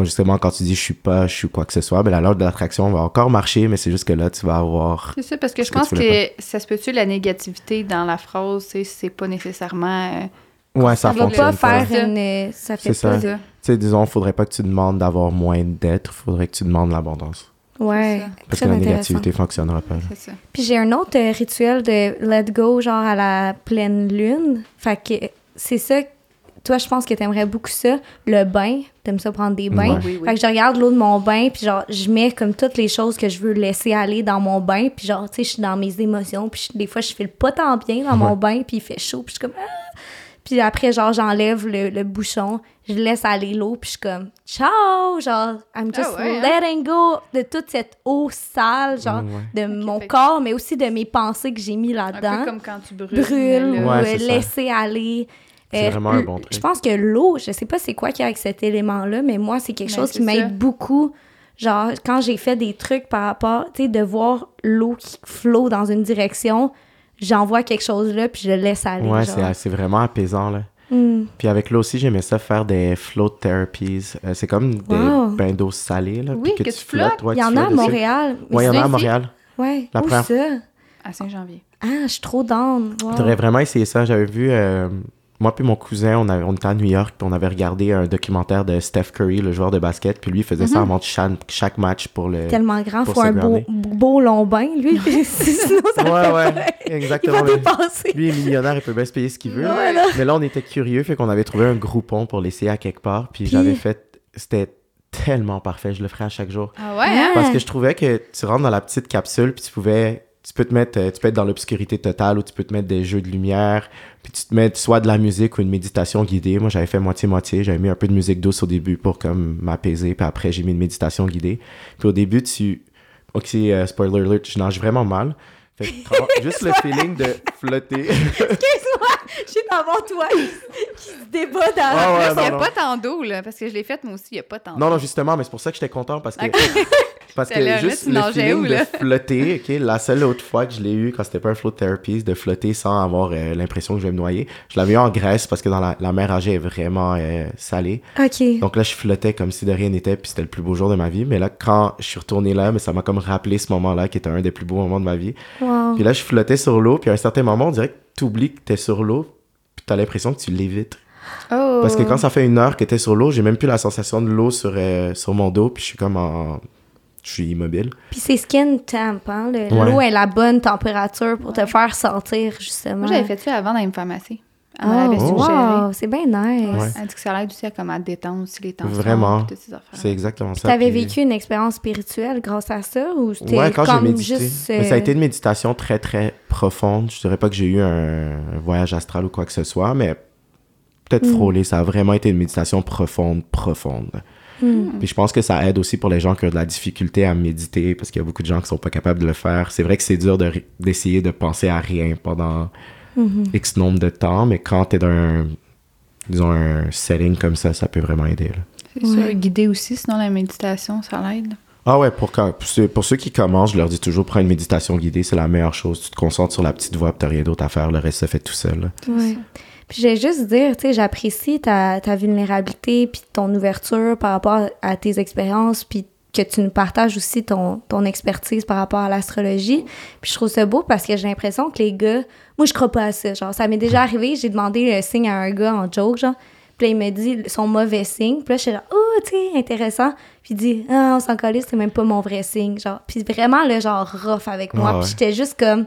Quand justement, quand tu dis je suis pas, je suis quoi que ce soit, ben la loi de l'attraction va encore marcher, mais c'est juste que là, tu vas avoir. C'est ça, parce que je que pense que, ça se peut-tu la négativité dans la phrase, c'est pas nécessairement... euh, Ouais, ça, Ça va fonctionne pas pas. faire une. euh, Ça fait ça. ça. Tu sais, disons, faudrait pas que tu demandes d'avoir moins d'être, faudrait que tu demandes l'abondance. Ouais. Parce Très que la négativité fonctionnera pas. là. C'est ça. Puis j'ai un autre euh, rituel de let go, genre à la pleine lune. Fait que c'est ça. Toi, je pense que t'aimerais beaucoup ça. Le bain. T'aimes ça prendre des bains? Ouais. Oui, oui. Fait que je regarde l'eau de mon bain, puis genre, je mets comme toutes les choses que je veux laisser aller dans mon bain. Puis genre, tu sais, je suis dans mes émotions. Puis des fois, je file pas tant bien dans mon bain, puis il fait chaud. Puis je suis comme... Ah! Puis après, genre, j'enlève le, le bouchon, je laisse aller l'eau, puis je suis comme... Ciao! Genre, I'm just Ah ouais, hein? letting go de toute cette eau sale, genre, Ouais. de mon que- corps, mais aussi de mes pensées que j'ai mis Un là-dedans. peu comme quand tu brûles. Brûle, ou euh, ça. laisser aller. C'est Euh, vraiment un bon truc. Je pense que l'eau, je sais pas c'est quoi qu'il y a avec cet élément-là, mais moi, c'est quelque Mais chose qui m'aide beaucoup. Genre, quand j'ai fait des trucs par rapport, tu sais, de voir l'eau qui flot dans une direction, j'envoie quelque chose là, puis je le laisse aller. Ouais, c'est c'est vraiment apaisant, là. Hmm. Puis avec l'eau aussi, j'aimais ça faire des float therapies. Euh, c'est comme des Wow. bains d'eau salée, là. Oui, puis que tu flottes. ouais, Il y en a à. Montréal. Ouais, il y en a à? Montréal. Ouais. La Où première- ça? À Saint-Janvier. Ah, je suis trop down. Wow. T'aurais vraiment essayé ça. J'avais vu euh, moi puis mon cousin, on, avait- on était à New York, puis on avait regardé un documentaire de Steph Curry, le joueur de basket, puis lui, il faisait ça avant chaque, chaque match pour le... Tellement grand, pour faut un beau, beau long bain, lui. Sinon, ça Ouais, fait ouais, pas- Il exactement. va dépasser. Lui est millionnaire, il peut bien se payer ce qu'il veut. Ouais, là. Mais là, on était curieux, fait qu'on avait trouvé un groupon pour l'essayer à quelque part, puis, Puis- j'avais fait... C'était tellement parfait, je le ferais à chaque jour. Ah ouais, hein? Parce que je trouvais que tu rentres dans la petite capsule, puis tu pouvais... Tu peux te mettre, euh, tu peux être dans l'obscurité totale ou tu peux te mettre des jeux de lumière, puis tu te mets soit de la musique ou une méditation guidée. Moi, j'avais fait moitié-moitié. J'avais mis un peu de musique douce au début pour comme m'apaiser, puis après, j'ai mis une méditation guidée. Puis au début, tu... Ok, euh, spoiler alert, je nage vraiment mal. Fait que juste le feeling de flotter. Excuse-moi, je suis dans mon toit qui se débat dans Ah ouais, Il n'y a non, non. pas tant d'eau, là, parce que je l'ai faite, moi aussi, il n'y a pas tant d'eau. Non, non, justement, mais c'est pour ça que j'étais content parce que. Parce que juste tu le feeling de flotter, ok, la seule autre fois que je l'ai eu quand c'était pas un float therapy, de flotter sans avoir euh, l'impression que je vais me noyer, je l'avais eu en Grèce parce que dans la, la mer Âgée est vraiment euh, salée. OK. Donc là, je flottais comme si de rien n'était, puis c'était le plus beau jour de ma vie. Mais là, quand je suis retourné là, mais ça m'a comme rappelé ce moment-là qui était un des plus beaux moments de ma vie. Wow. Puis là, je flottais sur l'eau, puis à un certain moment, on dirait que tu oublies que t'es sur l'eau, puis t'as l'impression que tu l'évites. Oh. Parce que quand ça fait une heure que t'es sur l'eau, j'ai même plus la sensation de l'eau sur, euh, sur mon dos, puis je suis comme en. Je suis immobile. Puis c'est skin temp, hein? le- Ouais. L'eau est la bonne température pour te faire sentir, justement. Moi, j'avais fait ça avant dans une pharmacie. Elle Oh, l'avait Oh. suggéré. wow, c'est bien nice. Ouais. Elle dit que ça l'aide aussi à, comme, à détendre aussi les tensions. Vraiment. C'est exactement ça. T'avais puis- vécu une expérience spirituelle grâce à ça ou c'était Ouais, quand j'ai comme médité. juste... Mais ça a euh, été une méditation très, très profonde. Je dirais pas que j'ai eu un, un voyage astral ou quoi que ce soit, mais peut-être Mm. frôlé. Ça a vraiment été une méditation profonde, profonde. Hmm. Puis je pense que ça aide aussi pour les gens qui ont de la difficulté à méditer, parce qu'il y a beaucoup de gens qui sont pas capables de le faire. C'est vrai que c'est dur d'essayer de penser à rien pendant Mhm. X nombre de temps, mais quand t'es dans un, disons, un setting comme ça, ça peut vraiment aider. C'est sûr, guider aussi, sinon la méditation, ça l'aide. Ah ouais, pour, quand, pour, ceux, pour ceux qui commencent, je leur dis toujours, prends une méditation guidée, c'est la meilleure chose. Tu te concentres sur la petite voix, puis t'as rien d'autre à faire, le reste se fait tout seul. Ouais. Puis j'ai juste dire, tu sais, j'apprécie ta, ta vulnérabilité puis ton ouverture par rapport à tes expériences puis que tu nous partages aussi ton, ton expertise par rapport à l'astrologie. Puis je trouve ça beau parce que j'ai l'impression que les gars... Moi, je crois pas à ça. Genre, ça m'est déjà arrivé, j'ai demandé le signe à un gars en joke, genre. Puis là, il me dit son mauvais signe. Puis là, je suis là, oh, tu sais, intéressant. Puis il dit, ah, on s'en calisse, c'est même pas mon vrai signe. Genre, puis vraiment, le genre, rough avec moi. Ah ouais. Puis j'étais juste comme,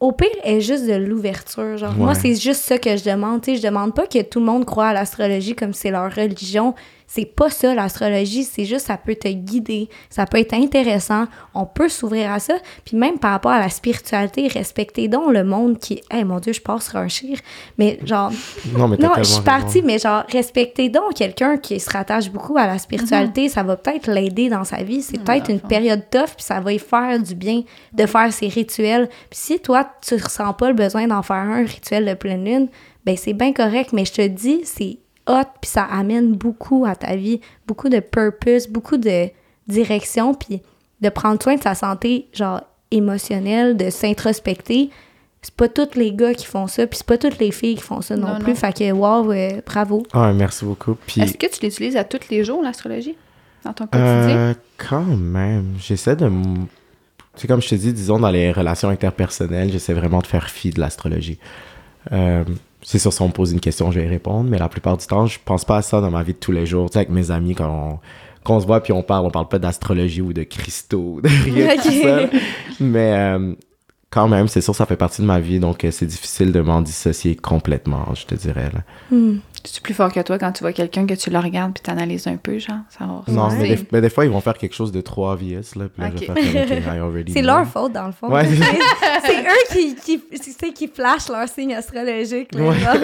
au pire, est juste de l'ouverture. Genre, moi, c'est juste ça que je demande. Tu sais, je demande pas que tout le monde croit à l'astrologie comme c'est leur religion. C'est pas ça, l'astrologie. C'est juste, ça peut te guider. Ça peut être intéressant. On peut s'ouvrir à ça. Puis même par rapport à la spiritualité, respecter donc le monde qui... Eh mon Dieu, je passe sur un chire. Mais genre... Non, mais Non, je suis raison. partie, mais genre, respecter donc quelqu'un qui se rattache beaucoup à la spiritualité, ça va peut-être l'aider dans sa vie. C'est peut-être dans le une fond. période tough, puis ça va y faire du bien de faire ses rituels. Puis si toi, tu ressens pas le besoin d'en faire un rituel de pleine lune, ben c'est bien correct, mais je te dis, c'est hot, puis ça amène beaucoup à ta vie, beaucoup de purpose, beaucoup de direction, puis de prendre soin de sa santé, genre, émotionnelle, de s'introspecter. C'est pas tous les gars qui font ça, puis c'est pas toutes les filles qui font ça non, Non, plus. non. Fait que, wow, euh, bravo. Ah, merci beaucoup. Puis, Est-ce que tu l'utilises à tous les jours, l'astrologie, dans ton quotidien? euh, quand même, j'essaie de... C'est comme je te dis, disons, dans les relations interpersonnelles, j'essaie vraiment de faire fi de l'astrologie. Euh, c'est sûr, si on me pose une question, je vais y répondre, mais la plupart du temps, je pense pas à ça dans ma vie de tous les jours. Tu sais, avec mes amis, quand on, quand on se voit puis on parle, on parle pas d'astrologie ou de cristaux, de rien de tout Ok. ça. Mais euh, quand même, c'est sûr, ça fait partie de ma vie, donc euh, c'est difficile de m'en dissocier complètement, je te dirais. Là. Hmm. C'est plus fort que toi quand tu vois quelqu'un que tu le regardes puis t'analyses un peu, genre? Ça va Non, mais des, mais des fois, ils vont faire quelque chose de trop obvious, là, puis je C'est leur faute, dans le fond. Ouais. c'est eux qui, qui, qui flashent leur signe astrologique. Là, Ouais. genre,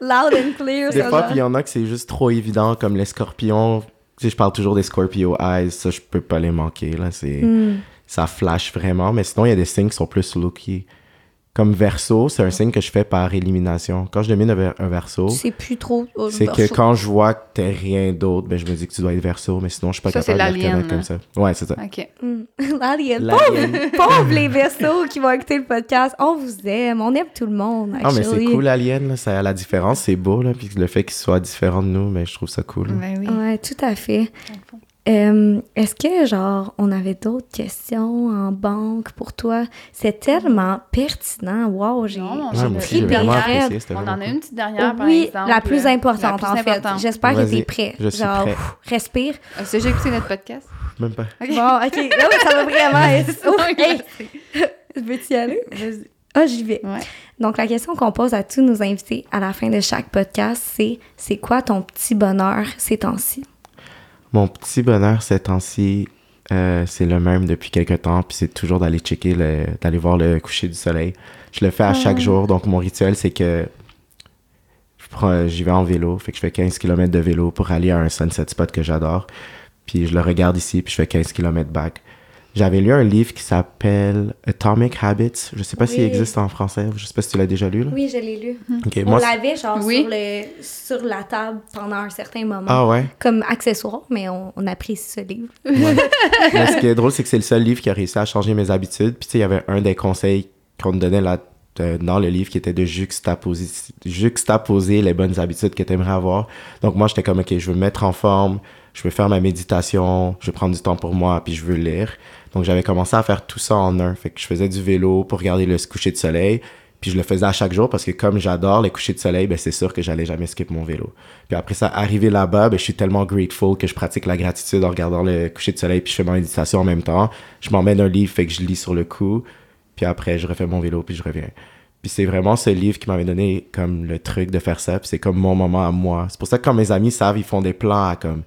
loud and clear. Des ça, fois, il y en a que c'est juste trop évident, comme les scorpions. Tu sais, je parle toujours des Scorpio Eyes, ça, je peux pas les manquer, là, c'est... Hmm. Ça flash vraiment, mais sinon, il y a des signes qui sont plus low-key. Comme Verseau, c'est un signe que je fais par élimination. Quand je domine un, ver- un Verseau, C'est plus trop. oh, c'est que quand je vois que t'es rien d'autre, ben je me dis que tu dois être Verseau, mais sinon, je suis pas Ça, capable de reconnaître comme ça. Ouais, c'est ça. OK. Hmm. L'alien. L'alien. Pauvre les vaisseaux qui vont écouter le podcast. On vous aime. On aime tout le monde. Ah, mais c'est cool, l'alien, là, ça, la différence, c'est beau, là, puis le fait qu'il soit différent de nous, mais je trouve ça cool. Ben oui. Ouais, tout à fait. Euh, Est-ce que, genre, on avait d'autres questions en banque pour toi? C'est tellement pertinent. Wow, j'ai j'ai j'ai j'ai apprécié. C'était On en a une petite dernière, par Oui, exemple. la plus euh, importante, la plus en fait. importante. J'espère que t'es prêt. je suis genre, prêt. pff, respire. As-tu déjà écouté notre podcast? Même pas. Bon, OK. Là, ça va vraiment être... Je veux-tu y aller? Vas-y. Ah, j'y vais. Ouais. Donc, la question qu'on pose à tous nos invités à la fin de chaque podcast, c'est c'est quoi ton petit bonheur ces temps-ci? Mon petit bonheur ces temps-ci, euh, c'est le même depuis quelques temps, puis c'est toujours d'aller checker, le- d'aller voir le coucher du soleil. Je le fais à chaque jour, donc mon rituel, c'est que je prends- j'y vais en vélo, fait que je fais 15 km de vélo pour aller à un sunset spot que j'adore, puis je le regarde ici, puis je fais 15 km back. J'avais lu un livre qui s'appelle Atomic Habits, je sais pas s'il Oui. existe en français, je sais pas si tu l'as déjà lu, là. Oui, je l'ai lu. On moi, l'avait, genre, Oui. sur, le, sur la table pendant un certain moment. Ah ouais? Comme accessoire, mais on, on apprécie ce livre. Ouais. Mais ce qui est drôle, c'est que c'est le seul livre qui a réussi à changer mes habitudes. Puis tu sais, il y avait un des conseils qu'on me donnait là, euh, dans le livre qui était de juxtaposer, juxtaposer les bonnes habitudes que tu aimerais avoir. Donc moi, j'étais comme, OK, je veux me mettre en forme, je veux faire ma méditation, je veux prendre du temps pour moi, puis je veux lire. Donc j'avais commencé à faire tout ça en un. Fait que je faisais du vélo pour regarder le coucher de soleil. Puis je le faisais à chaque jour parce que comme j'adore les couchers de soleil, ben c'est sûr que j'allais jamais skip mon vélo. Puis après ça, arrivé là-bas, ben je suis tellement grateful que je pratique la gratitude en regardant le coucher de soleil puis je fais ma méditation en même temps. Je m'emmène un livre, fait que je lis sur le coup. Puis après, je refais mon vélo puis je reviens. Puis c'est vraiment ce livre qui m'avait donné comme le truc de faire ça. Puis c'est comme mon moment à moi. C'est pour ça que quand mes amis savent, ils font des plans à comme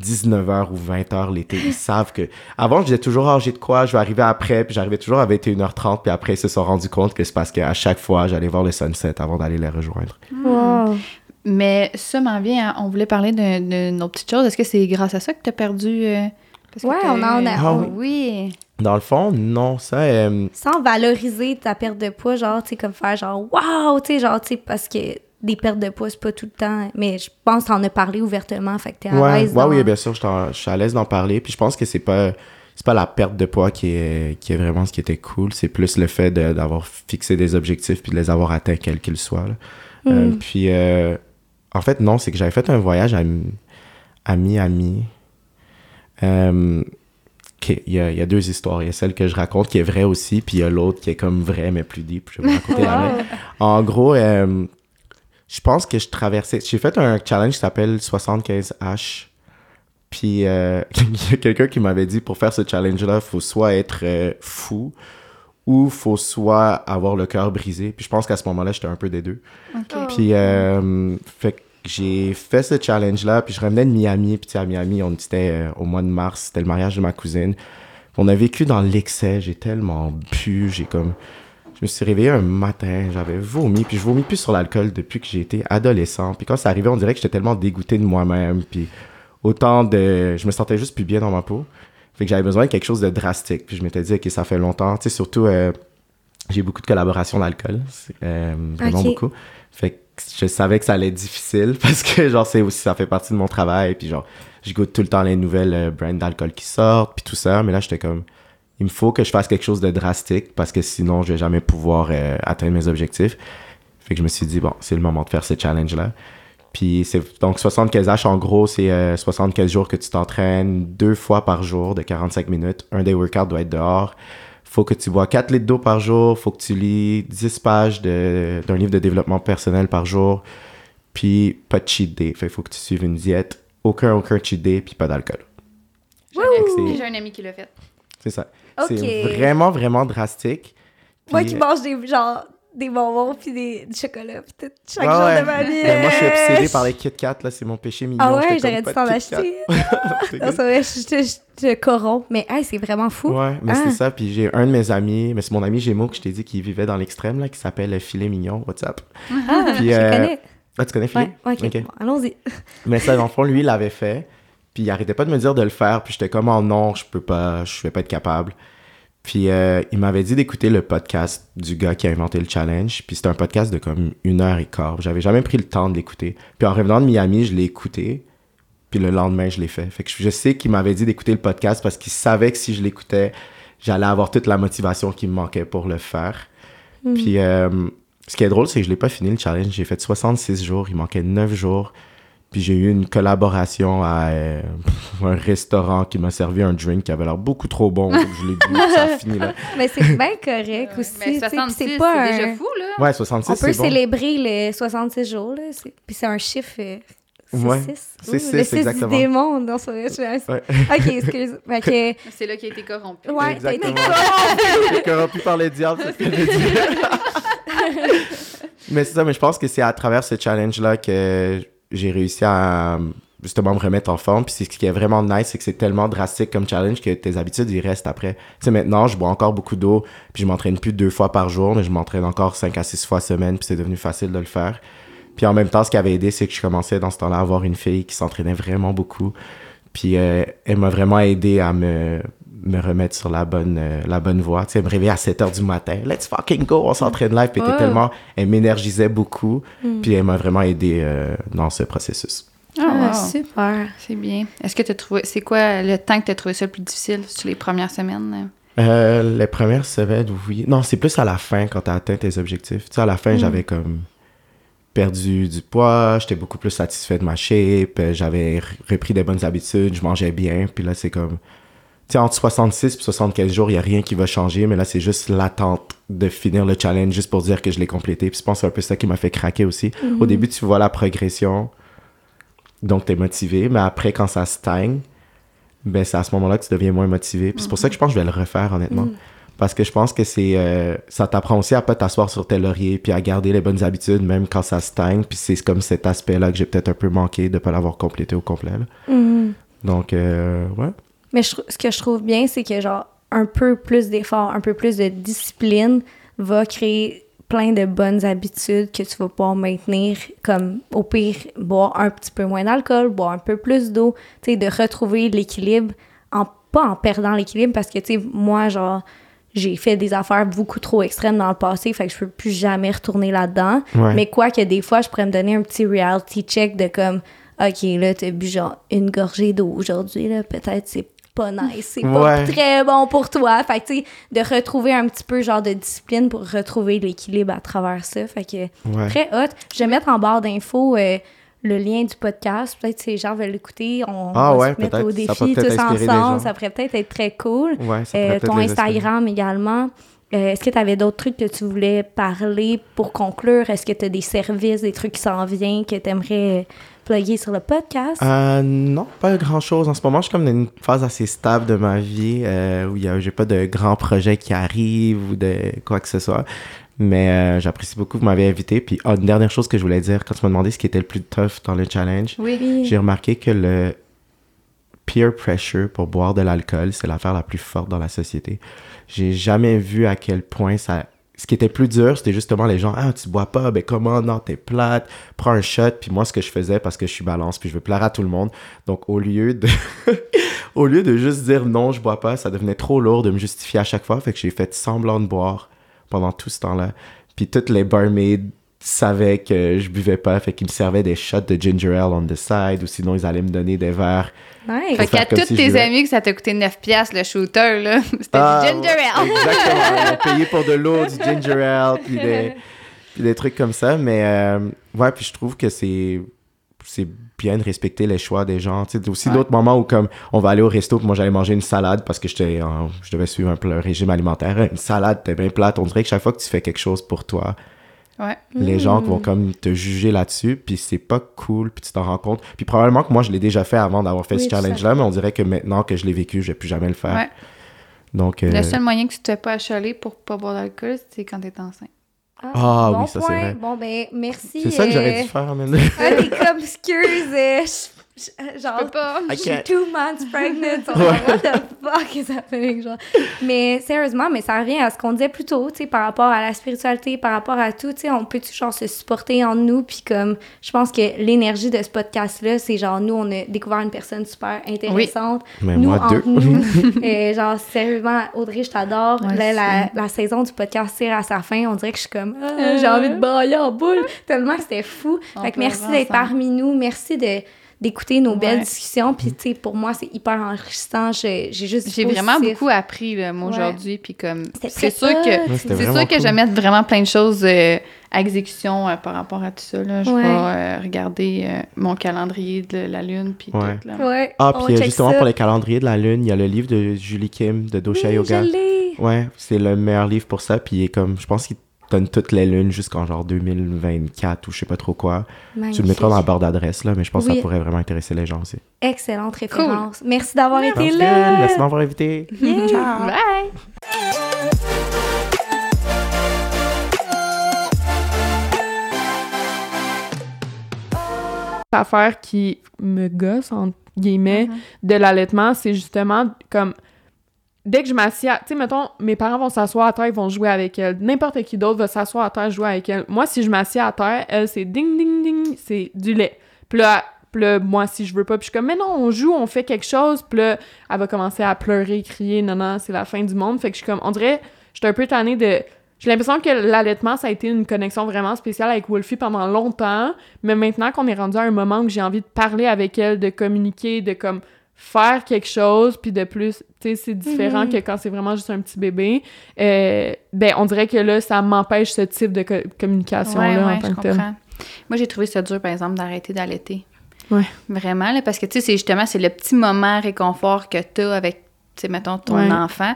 19h ou 20h l'été. Ils savent que... Avant, je disais toujours, ah, j'ai de quoi, je vais arriver après. Puis j'arrivais toujours à 21h30. Puis après, ils se sont rendus compte que c'est parce qu'à chaque fois, j'allais voir le sunset avant d'aller les rejoindre. Wow. Mais ça m'en vient, hein, on voulait parler de, de nos petites choses. Est-ce que c'est grâce à ça que tu as perdu. euh, parce Ouais, on en a- Ah oui. Dans le fond, non, ça... euh, Sans valoriser ta perte de poids, genre, tu sais, comme faire genre, waouh, tu sais, genre, tu sais, parce que des pertes de poids, c'est pas tout le temps. Mais je pense que t'en as parlé ouvertement, fait que t'es à Ouais, l'aise. ouais, dans- oui, bien sûr, je, suis à l'aise d'en parler. Puis je pense que c'est pas c'est pas la perte de poids qui est, qui est vraiment ce qui était cool. C'est plus le fait de- d'avoir fixé des objectifs puis de les avoir atteints, quels qu'ils soient. là. Euh, puis, euh, en fait, non, c'est que j'avais fait un voyage à, à Miami. Euh, il y, a, il y a deux histoires. Il y a celle que je raconte qui est vraie aussi, puis il y a l'autre qui est comme vraie, mais plus deep. Je vais vous raconter la. En gros, euh, je pense que je traversais. J'ai fait un challenge qui s'appelle 75H. Puis euh, il y a quelqu'un qui m'avait dit pour faire ce challenge-là, il faut soit être euh, fou ou faut soit avoir le cœur brisé. Puis je pense qu'à ce moment-là, j'étais un peu des deux. OK. Puis euh, fait que j'ai fait ce challenge-là, puis je revenais de Miami. Puis à Miami, on était euh, au mois de mars, c'était le mariage de ma cousine. On a vécu dans l'excès, j'ai tellement bu, j'ai comme... Je me suis réveillé un matin, j'avais vomi, puis je vomis plus sur l'alcool depuis que j'ai été adolescent. Puis quand c'est arrivé, on dirait que j'étais tellement dégoûté de moi-même, puis autant de... Je me sentais juste plus bien dans ma peau. Fait que j'avais besoin de quelque chose de drastique. Puis je m'étais dit, OK, ça fait longtemps. Tu sais, surtout, euh, j'ai beaucoup de collaborations d'alcool. Euh, vraiment beaucoup. Fait que je savais que ça allait être difficile parce que, genre, c'est aussi, ça fait partie de mon travail. Puis genre, je goûte tout le temps les nouvelles euh, brands d'alcool qui sortent, puis tout ça. Mais là, j'étais comme, il me faut que je fasse quelque chose de drastique parce que sinon, je vais jamais pouvoir euh, atteindre mes objectifs. Fait que je me suis dit, bon, c'est le moment de faire ce challenge-là. Puis c'est donc 75H, en gros, c'est euh, 75 jours que tu t'entraînes deux fois par jour de 45 minutes. Un des workouts doit être dehors. Faut que tu bois 4 litres d'eau par jour. Faut que tu lis 10 pages de- d'un livre de développement personnel par jour. Puis pas de cheat day. Fait faut que tu suives une diète. Aucun, aucun cheat day, puis pas d'alcool. J'ai un ami- C'est- J'ai un ami qui l'a fait. C'est ça. C'est vraiment, vraiment drastique. Moi qui mange des, genre, des bonbons puis des, du chocolat puis tout, chaque Ouais, jour de ma vie. Mais moi, je suis euh, obsédé par les Kit Kat, là, c'est mon péché mignon. Ah ouais, j'aurais dû t'en acheter. non, vrai, je je te corromps. Mais hey, c'est vraiment fou. Ouais, mais Ah. c'est ça. Puis j'ai un de mes amis, mais c'est mon ami Gémeaux que je t'ai dit qui vivait dans l'extrême, là, qui s'appelle Filet Mignon. What's up? Ah, Puis, je euh, connais. Ah, tu connais Filet? Ouais, ok. Bon, Allons-y. Mais ça, dans le fond, lui, il l'avait fait. Puis il arrêtait pas de me dire de le faire. Puis j'étais comme, oh non, je peux pas, je vais pas être capable. Puis euh, il m'avait dit d'écouter le podcast du gars qui a inventé le challenge. Puis c'était un podcast de comme une heure et quart. J'avais jamais pris le temps de l'écouter. Puis en revenant de Miami, je l'ai écouté. Puis le lendemain, je l'ai fait. Fait que je sais qu'il m'avait dit d'écouter le podcast parce qu'il savait que si je l'écoutais, j'allais avoir toute la motivation qui me manquait pour le faire. Puis euh, ce qui est drôle, c'est que je l'ai pas fini le challenge. J'ai fait 66 jours. Il manquait 9 jours. Puis j'ai eu une collaboration à euh, un restaurant qui m'a servi un drink qui avait l'air beaucoup trop bon. donc je l'ai bu, ça a fini là. Mais c'est bien correct aussi. Mais tu sais, puis 66, c'est pas déjà un- fou, là. Ouais, 66, On peut bon. célébrer les 66 jours, là. c'est- Puis c'est un chiffre. euh, c'est Ouais, 6. c'est le six, 6 exactement. démon. C'est vrai, je suis- Ouais. Ok, excuse. Que, C'est là qu'il a été corrompu. ouais, t'as été Exactement. J'ai corrompu par le diable, c'est ce que je mais c'est ça, mais je pense que c'est à travers ce challenge-là que j'ai réussi à justement me remettre en forme. Puis ce qui est vraiment nice, c'est que c'est tellement drastique comme challenge que tes habitudes, ils restent après. Tu sais, maintenant, je bois encore beaucoup d'eau, puis je m'entraîne plus deux fois par jour, mais je m'entraîne encore cinq à six fois semaine, puis c'est devenu facile de le faire. Puis en même temps, ce qui avait aidé, c'est que je commençais dans ce temps-là à avoir une fille qui s'entraînait vraiment beaucoup. Puis euh, elle m'a vraiment aidé à me, me remettre sur la bonne, euh, la bonne voie. Tu sais, me réveiller à 7 h du matin. Let's fucking go, on s'entraîne live. Puis Ouais. tellement, elle m'énergisait beaucoup. Puis elle m'a vraiment aidé euh, dans ce processus. Ah, Ah, wow. super. C'est bien. Est-ce que tu as trouvé. C'est quoi le temps que tu as trouvé ça le plus difficile? Sur les premières semaines? Euh, les premières semaines, oui. Non, c'est plus à la fin quand tu as atteint tes objectifs. Tu sais, à la fin, j'avais comme perdu du poids, j'étais beaucoup plus satisfait de ma shape, j'avais re- repris des bonnes habitudes, je mangeais bien, puis là, c'est comme... Sais, entre 66 et 75 jours, il n'y a rien qui va changer, mais là, c'est juste l'attente de finir le challenge juste pour dire que je l'ai complété. Puis je pense que c'est un peu ça qui m'a fait craquer aussi. Au début, tu vois la progression, donc tu es motivé, mais après, quand ça stagne, ben c'est à ce moment-là que tu deviens moins motivé. Puis c'est pour ça que je pense que je vais le refaire, honnêtement. Parce que je pense que c'est euh, ça t'apprend aussi à pas t'asseoir sur tes lauriers puis à garder les bonnes habitudes même quand ça stagne. Puis c'est comme cet aspect-là que j'ai peut-être un peu manqué de pas l'avoir complété au complet. Mhm. Donc, euh, ouais. Mais je ce que je trouve bien, c'est que genre un peu plus d'effort, un peu plus de discipline va créer plein de bonnes habitudes que tu vas pouvoir maintenir, comme au pire, boire un petit peu moins d'alcool, boire un peu plus d'eau, tu sais, de retrouver l'équilibre, en, pas en perdant l'équilibre, parce que, tu sais, moi, genre, j'ai fait des affaires beaucoup trop extrêmes dans le passé, fait que je peux plus jamais retourner là-dedans. Ouais. Mais quoi que des fois, je pourrais me donner un petit reality check de comme, OK, là, t'as bu genre une gorgée d'eau aujourd'hui, là, peut-être c'est pas nice, c'est pas Ouais. très bon pour toi. Fait que, tu sais, de retrouver un petit peu genre de discipline pour retrouver l'équilibre à travers ça. Fait que, Ouais. très hot. Je vais mettre en barre d'infos euh, le lien du podcast. Peut-être que les gens veulent l'écouter. On Ah va ouais, se mettre au défi tous ensemble. Ça pourrait peut-être être très cool. Euh, ton. Instagram également. Euh, Est-ce que tu avais d'autres trucs que tu voulais parler pour conclure? Est-ce que tu as des services, des trucs qui s'en viennent que tu aimerais plugger sur le podcast? Euh, non, pas grand chose. En ce moment, je suis comme dans une phase assez stable de ma vie euh, où il y a, j'ai pas de grands projets qui arrivent ou de quoi que ce soit. Mais euh, j'apprécie beaucoup que vous m'avez invité. Puis, ah, une dernière chose que je voulais dire, quand tu m'as demandé ce qui était le plus tough dans le challenge, Oui. j'ai remarqué que le peer pressure pour boire de l'alcool, c'est l'affaire la plus forte dans la société. J'ai jamais vu à quel point ça. Ce qui était plus dur, c'était justement les gens, ah, tu bois pas, ben comment, non, t'es plate, prends un shot. Puis moi, ce que je faisais, parce que je suis balance, puis je veux plaire à tout le monde, donc au lieu de. au lieu de juste dire non, je bois pas, ça devenait trop lourd de me justifier à chaque fois, fait que j'ai fait semblant de boire pendant tout ce temps-là. Puis toutes les barmaids savaient que je buvais pas, fait qu'ils me servaient des shots de ginger ale on the side, ou sinon ils allaient me donner des verres. Nice. Fait Faut qu'à tous si tes amis que ça t'a coûté 9$ piastres, le shooter, là, c'était Ah, du ginger ale. Exactement. Payé pour de l'eau, du ginger ale, puis des, puis des trucs comme ça. Mais euh, ouais, puis je trouve que c'est c'est bien de respecter les choix des gens. Tu sais, aussi Ouais. d'autres moments où comme on va aller au resto, puis moi j'allais manger une salade parce que j'étais en- je devais suivre un, peu un régime alimentaire. Une salade, t'es bien plate. On dirait que chaque fois que tu fais quelque chose pour toi, Ouais. les gens vont comme te juger là-dessus, puis c'est pas cool, puis tu t'en rends compte. Puis probablement que moi, je l'ai déjà fait avant d'avoir fait Oui, ce challenge-là, mais on dirait que maintenant que je l'ai vécu, je vais plus jamais le faire. Ouais. Donc, euh, Le seul moyen que tu te fais pas achaler pour pas boire d'alcool, c'est quand t'es enceinte. Ah bon oui, ça, c'est vrai. Bon, ben, merci. c'est ça que j'aurais euh, dû faire, man. Ah, t'es comme, excuse, euh, je- genre, Je peux pas. Je suis two months pregnant. What the fuck is happening, genre. Mais sérieusement, mais ça revient à ce qu'on disait plus tôt, tu sais, par rapport à la spiritualité, par rapport à tout, tu sais, on peut genre se supporter en nous, puis comme, je pense que l'énergie de ce podcast-là, c'est genre, nous, on a découvert une personne super intéressante. Mais nous, moi, entre deux. nous. Euh, genre, sérieusement, Audrey, je t'adore. La, la saison du podcast tire à sa fin. On dirait que je suis comme, Ah, j'ai envie de brailler en boule. Tellement que c'était fou. On fait que merci d'être parmi nous. Merci de d'écouter nos belles discussions. Puis, tu sais, pour moi, c'est hyper enrichissant. J'ai j'ai juste J'ai vraiment beaucoup appris, là, moi, Ouais. aujourd'hui. Puis comme, C'était c'est très sûr que. Ouais, C'est sûr que cool. je vais mettre vraiment plein de choses euh, exécution euh, par rapport à tout ça. Là. Je Ouais. vais euh, regarder euh, mon calendrier de la lune, puis Ouais. tout. Là. Ouais. Ah, puis justement, ça. pour les calendriers de la Lune, il y a le livre de Julie Kim de Dosha Oui, Yoga. je. Ouais, c'est le meilleur livre pour ça. Puis il est comme, je pense qu'il donne toutes les lunes jusqu'en genre 2024 ou je sais pas trop quoi. Tu le mettras dans la barre d'adresse, là, mais je pense que ça pourrait vraiment intéresser les gens aussi. Excellente référence. Merci d'avoir été là. good. Merci de m'avoir invité. Yeah. Bye! affaire qui me gosse, entre guillemets, Mhm. de l'allaitement, c'est justement comme. Dès que je m'assieds, tu sais, mettons, mes parents vont s'asseoir à terre, ils vont jouer avec elle. N'importe qui d'autre va s'asseoir à terre, jouer avec elle. Moi, si je m'assieds à terre, elle, c'est ding, ding, ding, c'est du lait. Puis là, puis là, moi, si je veux pas, puis je suis comme, mais non, on joue, on fait quelque chose. Puis là, elle va commencer à pleurer, crier, non, non, c'est la fin du monde. Fait que je suis comme, on dirait, j'étais un peu tannée de. J'ai l'impression que l'allaitement, ça a été une connexion vraiment spéciale avec Wolfie pendant longtemps. Mais maintenant qu'on est rendu à un moment où j'ai envie de parler avec elle, de communiquer, de comme faire quelque chose, puis de plus, tu sais, c'est différent Mhm. que quand c'est vraiment juste un petit bébé. Euh, ben, on dirait que là, ça m'empêche ce type de co- communication-là Ouais, en tant je que tel. Moi, j'ai trouvé ça dur, par exemple, d'arrêter d'allaiter. Ouais. Vraiment, là, parce que, tu sais, c'est justement, c'est le petit moment réconfort que tu as avec, tu sais, mettons, ton Ouais. enfant.